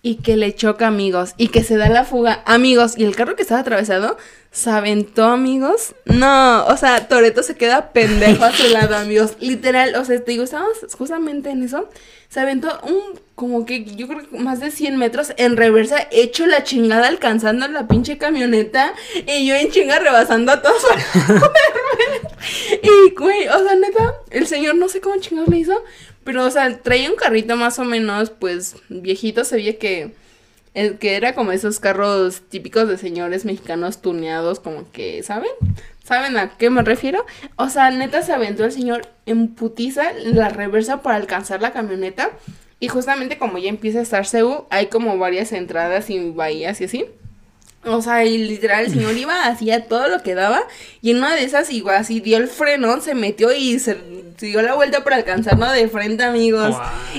y que le choca amigos y que se da la fuga amigos y el carro que estaba atravesado se aventó amigos no o sea Toreto se queda pendejo a su lado amigos. Literal o sea te digo estábamos justamente en eso. Se aventó un como que yo creo que más de 100 metros en reversa hecho la chingada alcanzando la pinche camioneta y yo en chinga rebasando a todos y güey o sea neta el señor no sé cómo chingados le hizo pero, o sea, traía un carrito más o menos, pues, viejito. Se veía que, el, que era como esos carros típicos de señores mexicanos tuneados, como que, ¿saben? ¿Saben a qué me refiero? O sea, neta se aventó el señor en putiza la reversa para alcanzar la camioneta. Y justamente como ya empieza a estar Cebu, hay como varias entradas y bahías y así. O sea, y literal, el señor iba, hacía todo lo que daba. Y en una de esas, igual así dio el freno, se metió y se, dio la vuelta para alcanzarnos de frente, amigos.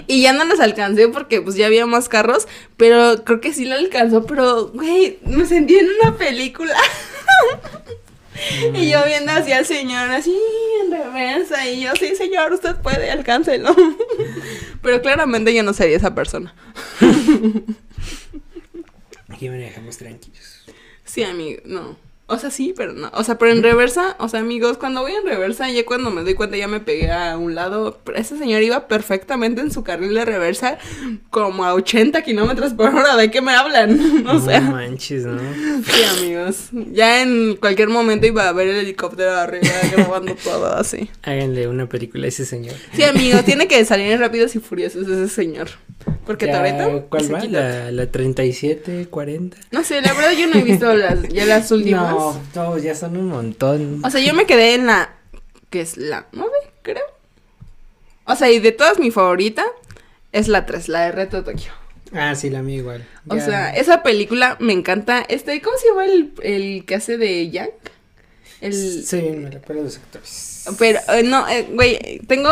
Y ya no nos alcancé porque, pues, ya había más carros. Pero creo que sí lo alcanzó. Pero, güey, me sentí en una película. y yo viendo así al señor, así en reversa. Y yo, sí, señor, usted puede, alcáncelo. pero claramente yo no sería esa persona. Aquí manejamos tranquilos. Sí, amigo, no. O sea, sí, pero no. O sea, pero en reversa, o sea, amigos, cuando voy en reversa, ya cuando me doy cuenta ya me pegué a un lado. Pero ese señor iba perfectamente en su carril de reversa, como a 80 kilómetros por hora. ¿De qué me hablan? O sea. No manches, ¿no? Sí, amigos. Ya en cualquier momento iba a ver el helicóptero arriba grabando todo así. Háganle una película a ese señor. Sí, amigo, tiene que salir en Rápidos y Furiosos ese señor. Porque Toreto. ¿Cuál va? La, la 37, 40. No sé, la verdad yo no he visto las, ya las últimas. No, no, ya son un montón. O sea, yo me quedé en la. que es la 9, creo. O sea, y de todas mi favorita es la 3, la de Reto Tokio. Ah, sí, la mía igual. O sea, esa película me encanta. Este, ¿cómo se llama el, el que hace de Jack? El... Sí, me recuerdo los actores. Pero, eh, no, eh, güey, tengo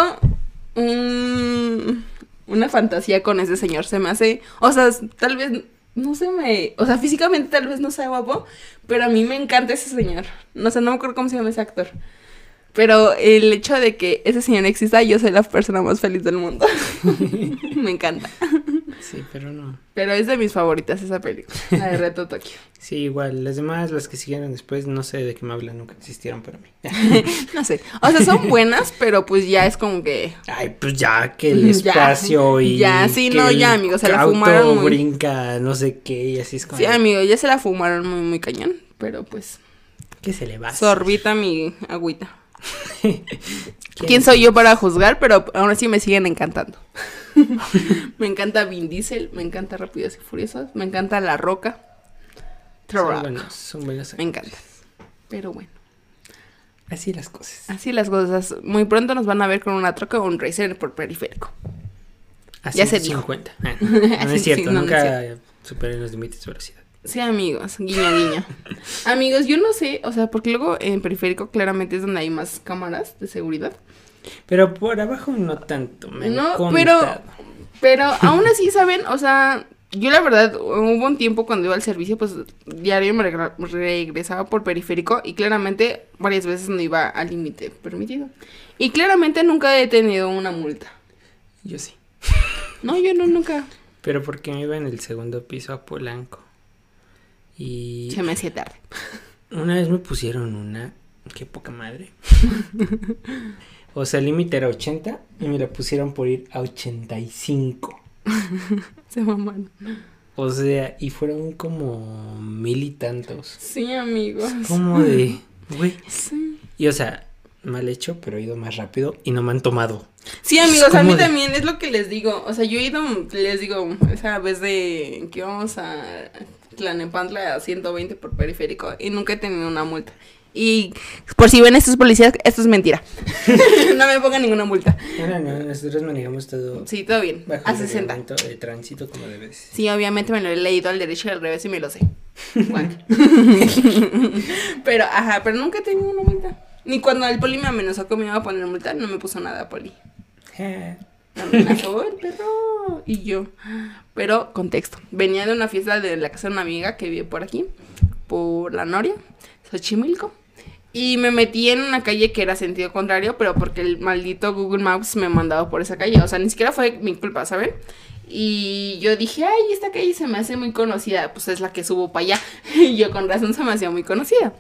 un una fantasía con ese señor. Se me hace, o sea, tal vez no se me, o sea, físicamente tal vez no sea guapo, pero a mí me encanta ese señor. No sé, no me acuerdo cómo se llama ese actor. Pero el hecho de que ese señor exista, yo soy la persona más feliz del mundo. me encanta. Sí, pero no. Pero es de mis favoritas esa película, la de Reto Tokio. Sí, igual, las demás, las que siguieron después, no sé de qué me hablan, nunca existieron para mí. no sé, o sea, son buenas, pero pues ya es como que... Ay, pues ya, que el espacio y... Ya, sí, no, ya, amigos, se la fumaron muy... brinca, no sé qué, y así es como... Sí, amigo, ya se la fumaron muy, muy cañón, pero pues... ¿Qué se le va? Sorbita mi agüita. ¿Quién soy yo para juzgar? Pero aún así me siguen encantando. me encanta Vin Diesel, me encanta Rápidos y Furiosos, me encanta La Roca. Son buenos, son buenos Me encanta. Pero bueno. Así las cosas. Así las cosas. Muy pronto nos van a ver con una troca o un racer por periférico. Así ya se 50. Ah, no, es cierto, nunca superé los límites de velocidad. Sí, amigos, guiña, guiña. amigos, yo no sé, o sea, porque luego en periférico claramente es donde hay más cámaras de seguridad. Pero por abajo no tanto, me No, pero, pero aún así, ¿saben? O sea, yo la verdad, hubo un tiempo cuando iba al servicio, pues diario me regresaba por periférico y claramente varias veces no iba al límite permitido. Y claramente nunca he tenido una multa. Yo sí. No, yo no, nunca. Pero porque me iba en el segundo piso a Polanco. Y... Se me hacía tarde. Una vez me pusieron una... Qué poca madre. o sea, el límite era 80 y me la pusieron por ir a 85. Se maman. O sea, y fueron como mil y tantos. Sí, amigos. Como de, güey. Sí. Y o sea, mal hecho, pero he ido más rápido y no me han tomado. Sí, amigos, a mí también es lo que les digo. O sea, yo he ido, les digo, esa vez de que íbamos a Tlanepantla a 120 por periférico y nunca he tenido una multa. Y por si ven estos policías, esto es mentira. no me pongan ninguna multa. No, no, nosotros manejamos todo. Sí, todo bien. a 60. de tránsito como debes. Sí, obviamente me lo he leído al derecho y al revés y me lo sé. pero, ajá, pero nunca he tenido una multa. Ni cuando el poli me amenazó que me iba a poner multa, no me puso nada, poli. Me amenazó el perro. Y yo. Pero, contexto. Venía de una fiesta de la casa de una amiga que vive por aquí, por la Noria, Xochimilco. Y me metí en una calle que era sentido contrario, pero porque el maldito Google Maps me mandaba por esa calle. O sea, ni siquiera fue mi culpa, ¿saben? Y yo dije, ay, esta calle se me hace muy conocida, pues es la que subo para allá. Y yo con razón se me hacía muy conocida.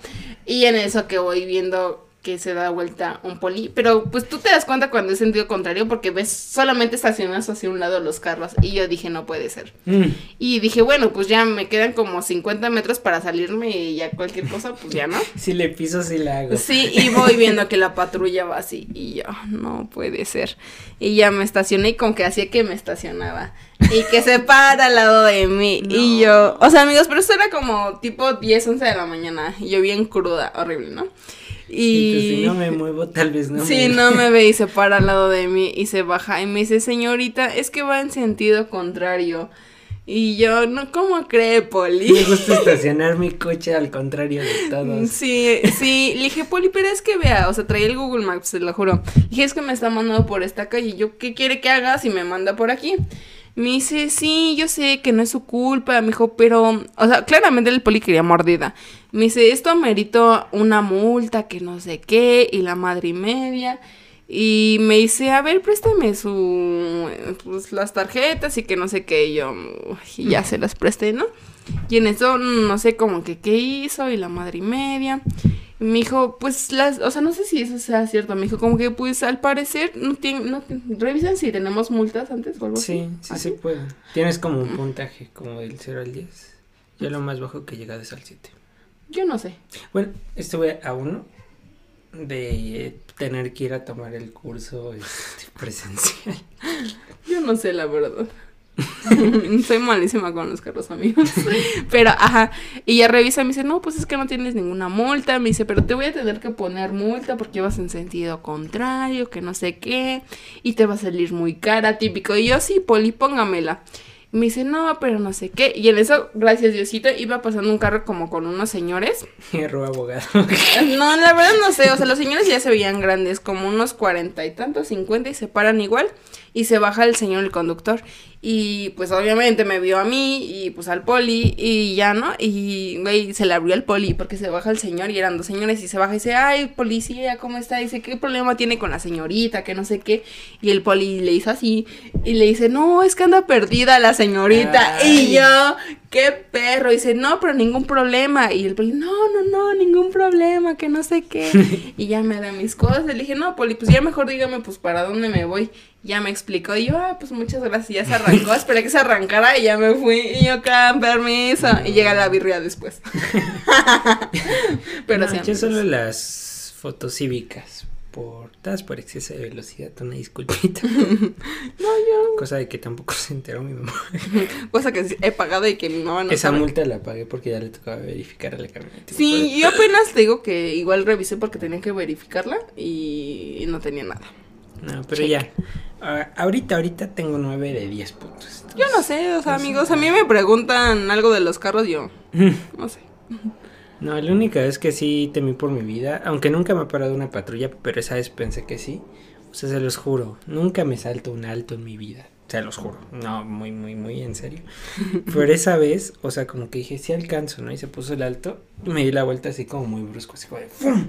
Y en eso que voy viendo que se da vuelta un poli, pero pues tú te das cuenta cuando es sentido contrario porque ves solamente estacionados hacia un lado los carros y yo dije no puede ser. Mm. Y dije, bueno, pues ya me quedan como 50 metros para salirme y ya cualquier cosa, pues ya no. Si le piso, sí la hago. Sí, y voy viendo que la patrulla va así y yo, no puede ser. Y ya me estacioné y con que hacía que me estacionaba. Y que se para al lado de mí. Y yo, o sea, amigos, pero esto era como tipo 10, 11 de la mañana. Y yo bien cruda, horrible, ¿no? Y si no me muevo, tal vez no Sí, me... no me ve y se para al lado de mí y se baja y me dice, señorita, es que va en sentido contrario. Y yo, no, ¿cómo cree, Poli? Me gusta estacionar mi coche al contrario de todos. Sí, sí, le dije, Poli, pero es que vea, o sea, traía el Google Maps, se lo juro. Le dije, es que me está mandando por esta calle. Y yo, ¿qué quiere que haga si me manda por aquí? Me dice, sí, yo sé que no es su culpa, me dijo, pero, o sea, claramente el poli quería mordida. Me dice, esto amerito una multa, que no sé qué, y la madre y media. Y me dice, a ver, préstame su, pues, las tarjetas y que no sé qué. Y yo, y ya se las presté, ¿no? Y en eso, no sé cómo que qué hizo, y la madre y media. Me dijo, pues las, o sea, no sé si eso sea cierto. Me dijo, como que, pues al parecer, no tienen, no, revisan si tenemos multas antes o algo Sí, así. sí ¿Así? se puede. Tienes como un puntaje, como del 0 al 10. Yo lo más bajo que he llegado es al 7. Yo no sé. Bueno, estuve a uno de tener que ir a tomar el curso este, presencial. Yo no sé, la verdad. Soy malísima con los carros, amigos. Pero, ajá. Y ya revisa y me dice, no, pues es que no tienes ninguna multa. Me dice, pero te voy a tener que poner multa porque vas en sentido contrario, que no sé qué. Y te va a salir muy cara, típico. Y yo, sí, Poli, póngamela. Y me dice, no, pero no sé qué. Y en eso, gracias Diosito, iba pasando un carro como con unos señores. Hierro abogado. No, la verdad no sé, o sea, los señores ya se veían grandes, como unos cuarenta y tantos, cincuenta, y se paran igual, y se baja el señor, el conductor, y pues obviamente me vio a mí, y pues al poli, y ya, ¿no? Y, güey, se le abrió el poli, porque se baja el señor, y eran dos señores, y se baja y dice, ay, policía, ¿cómo está? Dice, ¿qué problema tiene con la señorita? Que no sé qué, y el poli le hizo así, y le dice, no, es que anda perdida la señorita, Ay. y yo, qué perro, dice, no, pero ningún problema, y el poli, no, no, no, ningún problema, que no sé qué, y ya me da mis cosas, le dije, no, poli, pues ya mejor dígame, pues, para dónde me voy, ya me explicó, y yo, ah, pues muchas gracias, y ya se arrancó, esperé que se arrancara, y ya me fui, y yo, con permiso, y llega la birria después, pero No, yo solo las fotos cívicas portadas por exceso de velocidad, una disculpita. no, yo, Cosa de que tampoco se enteró mi mamá. cosa que he pagado y que mi mamá no Esa sabe. multa la pagué porque ya le tocaba verificar a la camioneta. Sí, yo apenas te digo que igual revisé porque tenía que verificarla y no tenía nada. No, pero ya. Ah, ahorita, ahorita tengo 9 de 10 puntos. Yo no sé, o sea, amigos, a mí me preguntan algo de los carros, yo no sé. No, la única vez que sí temí por mi vida, aunque nunca me ha parado una patrulla, pero esa vez pensé que sí. O sea, se los juro, nunca me salto un alto en mi vida. Se los juro. No, muy, muy, muy en serio. Pero esa vez, o sea, como que dije, sí alcanzo, ¿no? Y se puso el alto. Me di la vuelta así como muy brusco, así como de ¡fum!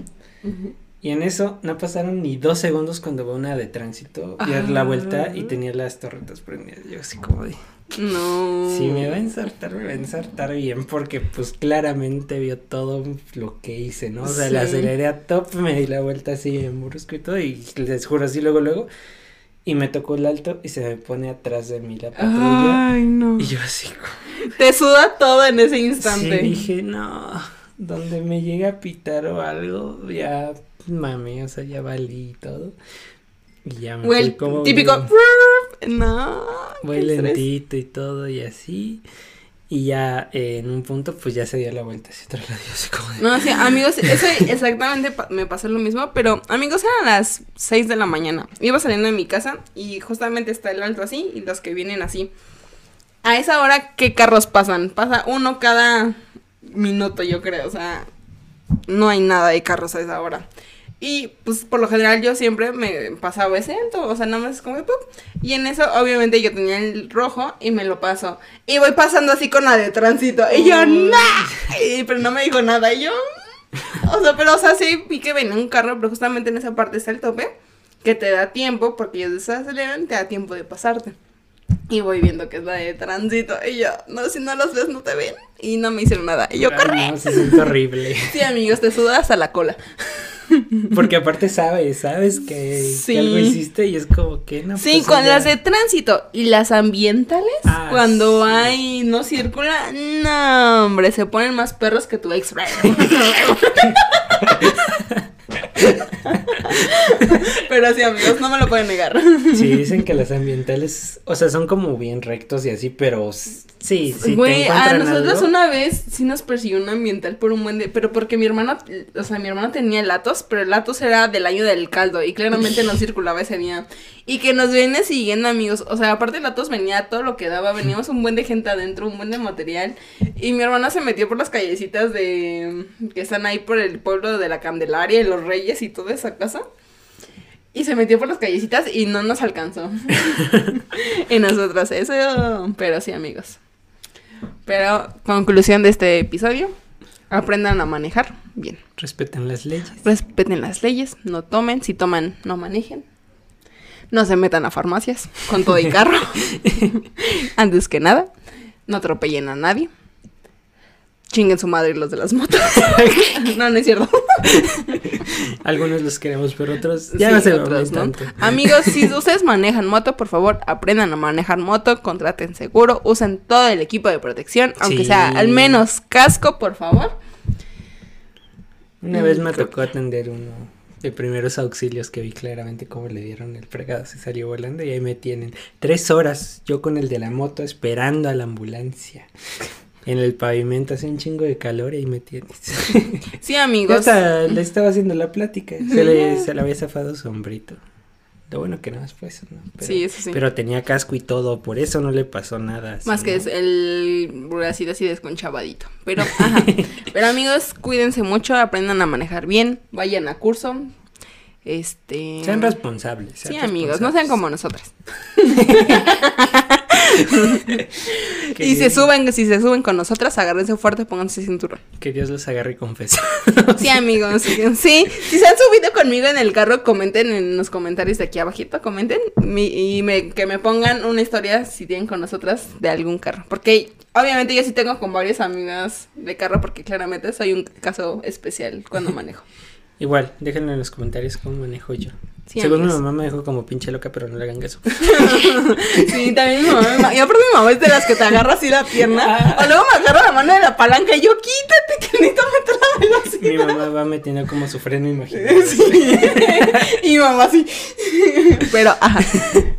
Y en eso no pasaron ni dos segundos cuando veo una de tránsito y dar la vuelta y Ah. tenía las torretas prendidas. Yo así como de, No. si me va a ensartar, me va a ensartar bien porque pues claramente vio todo lo que hice, ¿no? O sea, la Sí. aceleré a top, me di la vuelta así en brusco y todo y les juro así luego, luego y me tocó el alto y se me pone atrás de mí la patrulla Ay, no. y yo así como... Te suda todo en ese instante. Sí, dije, no, donde me llegue a pitar o algo, ya mami, o sea, ya valí y todo. Y ya me O el como típico. bien, No. voy lentito y todo y así. Y ya eh, en un punto pues ya se dio la vuelta hacia otro lado, yo así como de... No, sí, amigos, eso exactamente pa- me pasó lo mismo, pero amigos, eran las 6 de la mañana. Iba saliendo de mi casa y justamente está el alto así y los que vienen así. A esa hora, ¿qué carros pasan? Pasa uno cada minuto, yo creo, o sea, no hay nada de carros a esa hora. Y pues por lo general yo siempre me pasaba ese alto, o sea, nada más es como de ¡pum! Y en eso, obviamente, yo tenía el rojo y me lo paso. Y voy pasando así con la de tránsito. Y yo. ¡no! Y- pero no me dijo nada. Y yo, o sea, pero, o sea, sí vi que venía un carro, pero justamente en esa parte está el tope, que te da tiempo, porque ellos desaceleran, te da tiempo de pasarte. Y voy viendo que es la de tránsito. Y yo, no, si no los ves, no te ven. Y no me hicieron nada. Y yo, corre. no, se siente horrible. Sí, amigos, te sudas hasta la cola. Porque aparte sabes, sabes que, algo hiciste y es como que no. Sí, pues, con ya. las de tránsito y las ambientales, Ah, cuando sí. hay no circula, no, hombre, se ponen más perros que tu ex. Pero sí, amigos, no me lo pueden negar. Sí, dicen que las ambientales, o sea, son como bien rectos y así, pero sí, sí. Güey, te a nosotros algo, una vez sí nos persiguió un ambiental por un buen de, pero porque mi hermana, o sea, mi hermana tenía el Atos, pero el Atos era del año del caldo y claramente no circulaba ese día. Y que nos viene siguiendo amigos, o sea, aparte el Atos venía todo lo que daba, veníamos un buen de gente adentro, un buen de material y mi hermana se metió por las callecitas de que están ahí por el pueblo de la Candelaria y los Reyes y toda esa casa. Y se metió por las callecitas y no nos alcanzó. y nosotros eso, pero sí, amigos. Pero conclusión de este episodio, aprendan a manejar bien. Respeten las leyes. Respeten las leyes, no tomen, si toman, no manejen. No se metan a farmacias con todo y carro. Antes que nada, no atropellen a nadie. Chinguen su madre los de las motos. no, no es cierto. Algunos los queremos, pero otros ya Sí, no se otros, ¿no? tanto. Amigos, si ustedes manejan moto, por favor, aprendan a manejar moto, contraten seguro, usen todo el equipo de protección, aunque Sí. sea al menos casco, por favor. Una vez me tocó atender uno de primeros auxilios que vi claramente cómo le dieron el fregado, se salió volando y ahí me tienen tres horas yo con el de la moto esperando a la ambulancia. En el pavimento hace un chingo de calor y ahí me tienes. Sí, amigos. hasta le estaba haciendo la plática, se le, se le había zafado su hombrito. Lo bueno que no es pues, ¿no? Pero, Sí, eso sí. Pero tenía casco y todo, por eso no le pasó nada. así, Más que es el bracito así desconchavadito. Pero, ajá. Pero amigos, cuídense mucho, aprendan a manejar bien, vayan a curso. Este. Sean responsables. Sí, sean amigos, no sean como nosotras. Y se suben, si se suben con nosotras, agárrense fuerte, pónganse cinturón. Que Dios los agarre confesar. Sí, amigos. Sí, si se han subido conmigo en el carro, comenten en los comentarios de aquí abajito, comenten mi- y me- que me pongan una historia si tienen con nosotras de algún carro. Porque obviamente yo sí tengo con varias amigas de carro porque claramente soy un caso especial cuando manejo. Igual, déjenlo en los comentarios cómo manejo yo. Según mi mamá me dejó como pinche loca, pero no le hagan caso. Sí, también mi mamá. Y aparte mi mamá es de las que te agarra así la pierna. O luego me agarra la mano de la palanca y yo, quítate que necesito meter la velocidad. Mi mamá va metiendo como su freno imaginario. Sí. y mi mamá sí. Pero, ajá.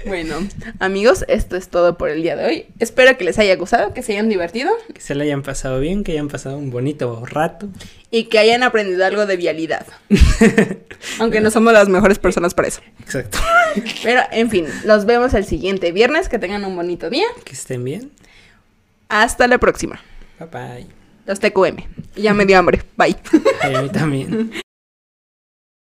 Bueno, amigos, esto es todo por el día de hoy. Espero que les haya gustado, que se hayan divertido Que se le hayan pasado bien, que hayan pasado un bonito rato. Y que hayan aprendido algo de vialidad. Aunque no somos las mejores personas para eso. Exacto. Pero, en fin, los vemos el siguiente viernes. Que tengan un bonito día. Que estén bien. Hasta la próxima. Bye bye. Los TQM. Ya me dio hambre. Bye. A mí también.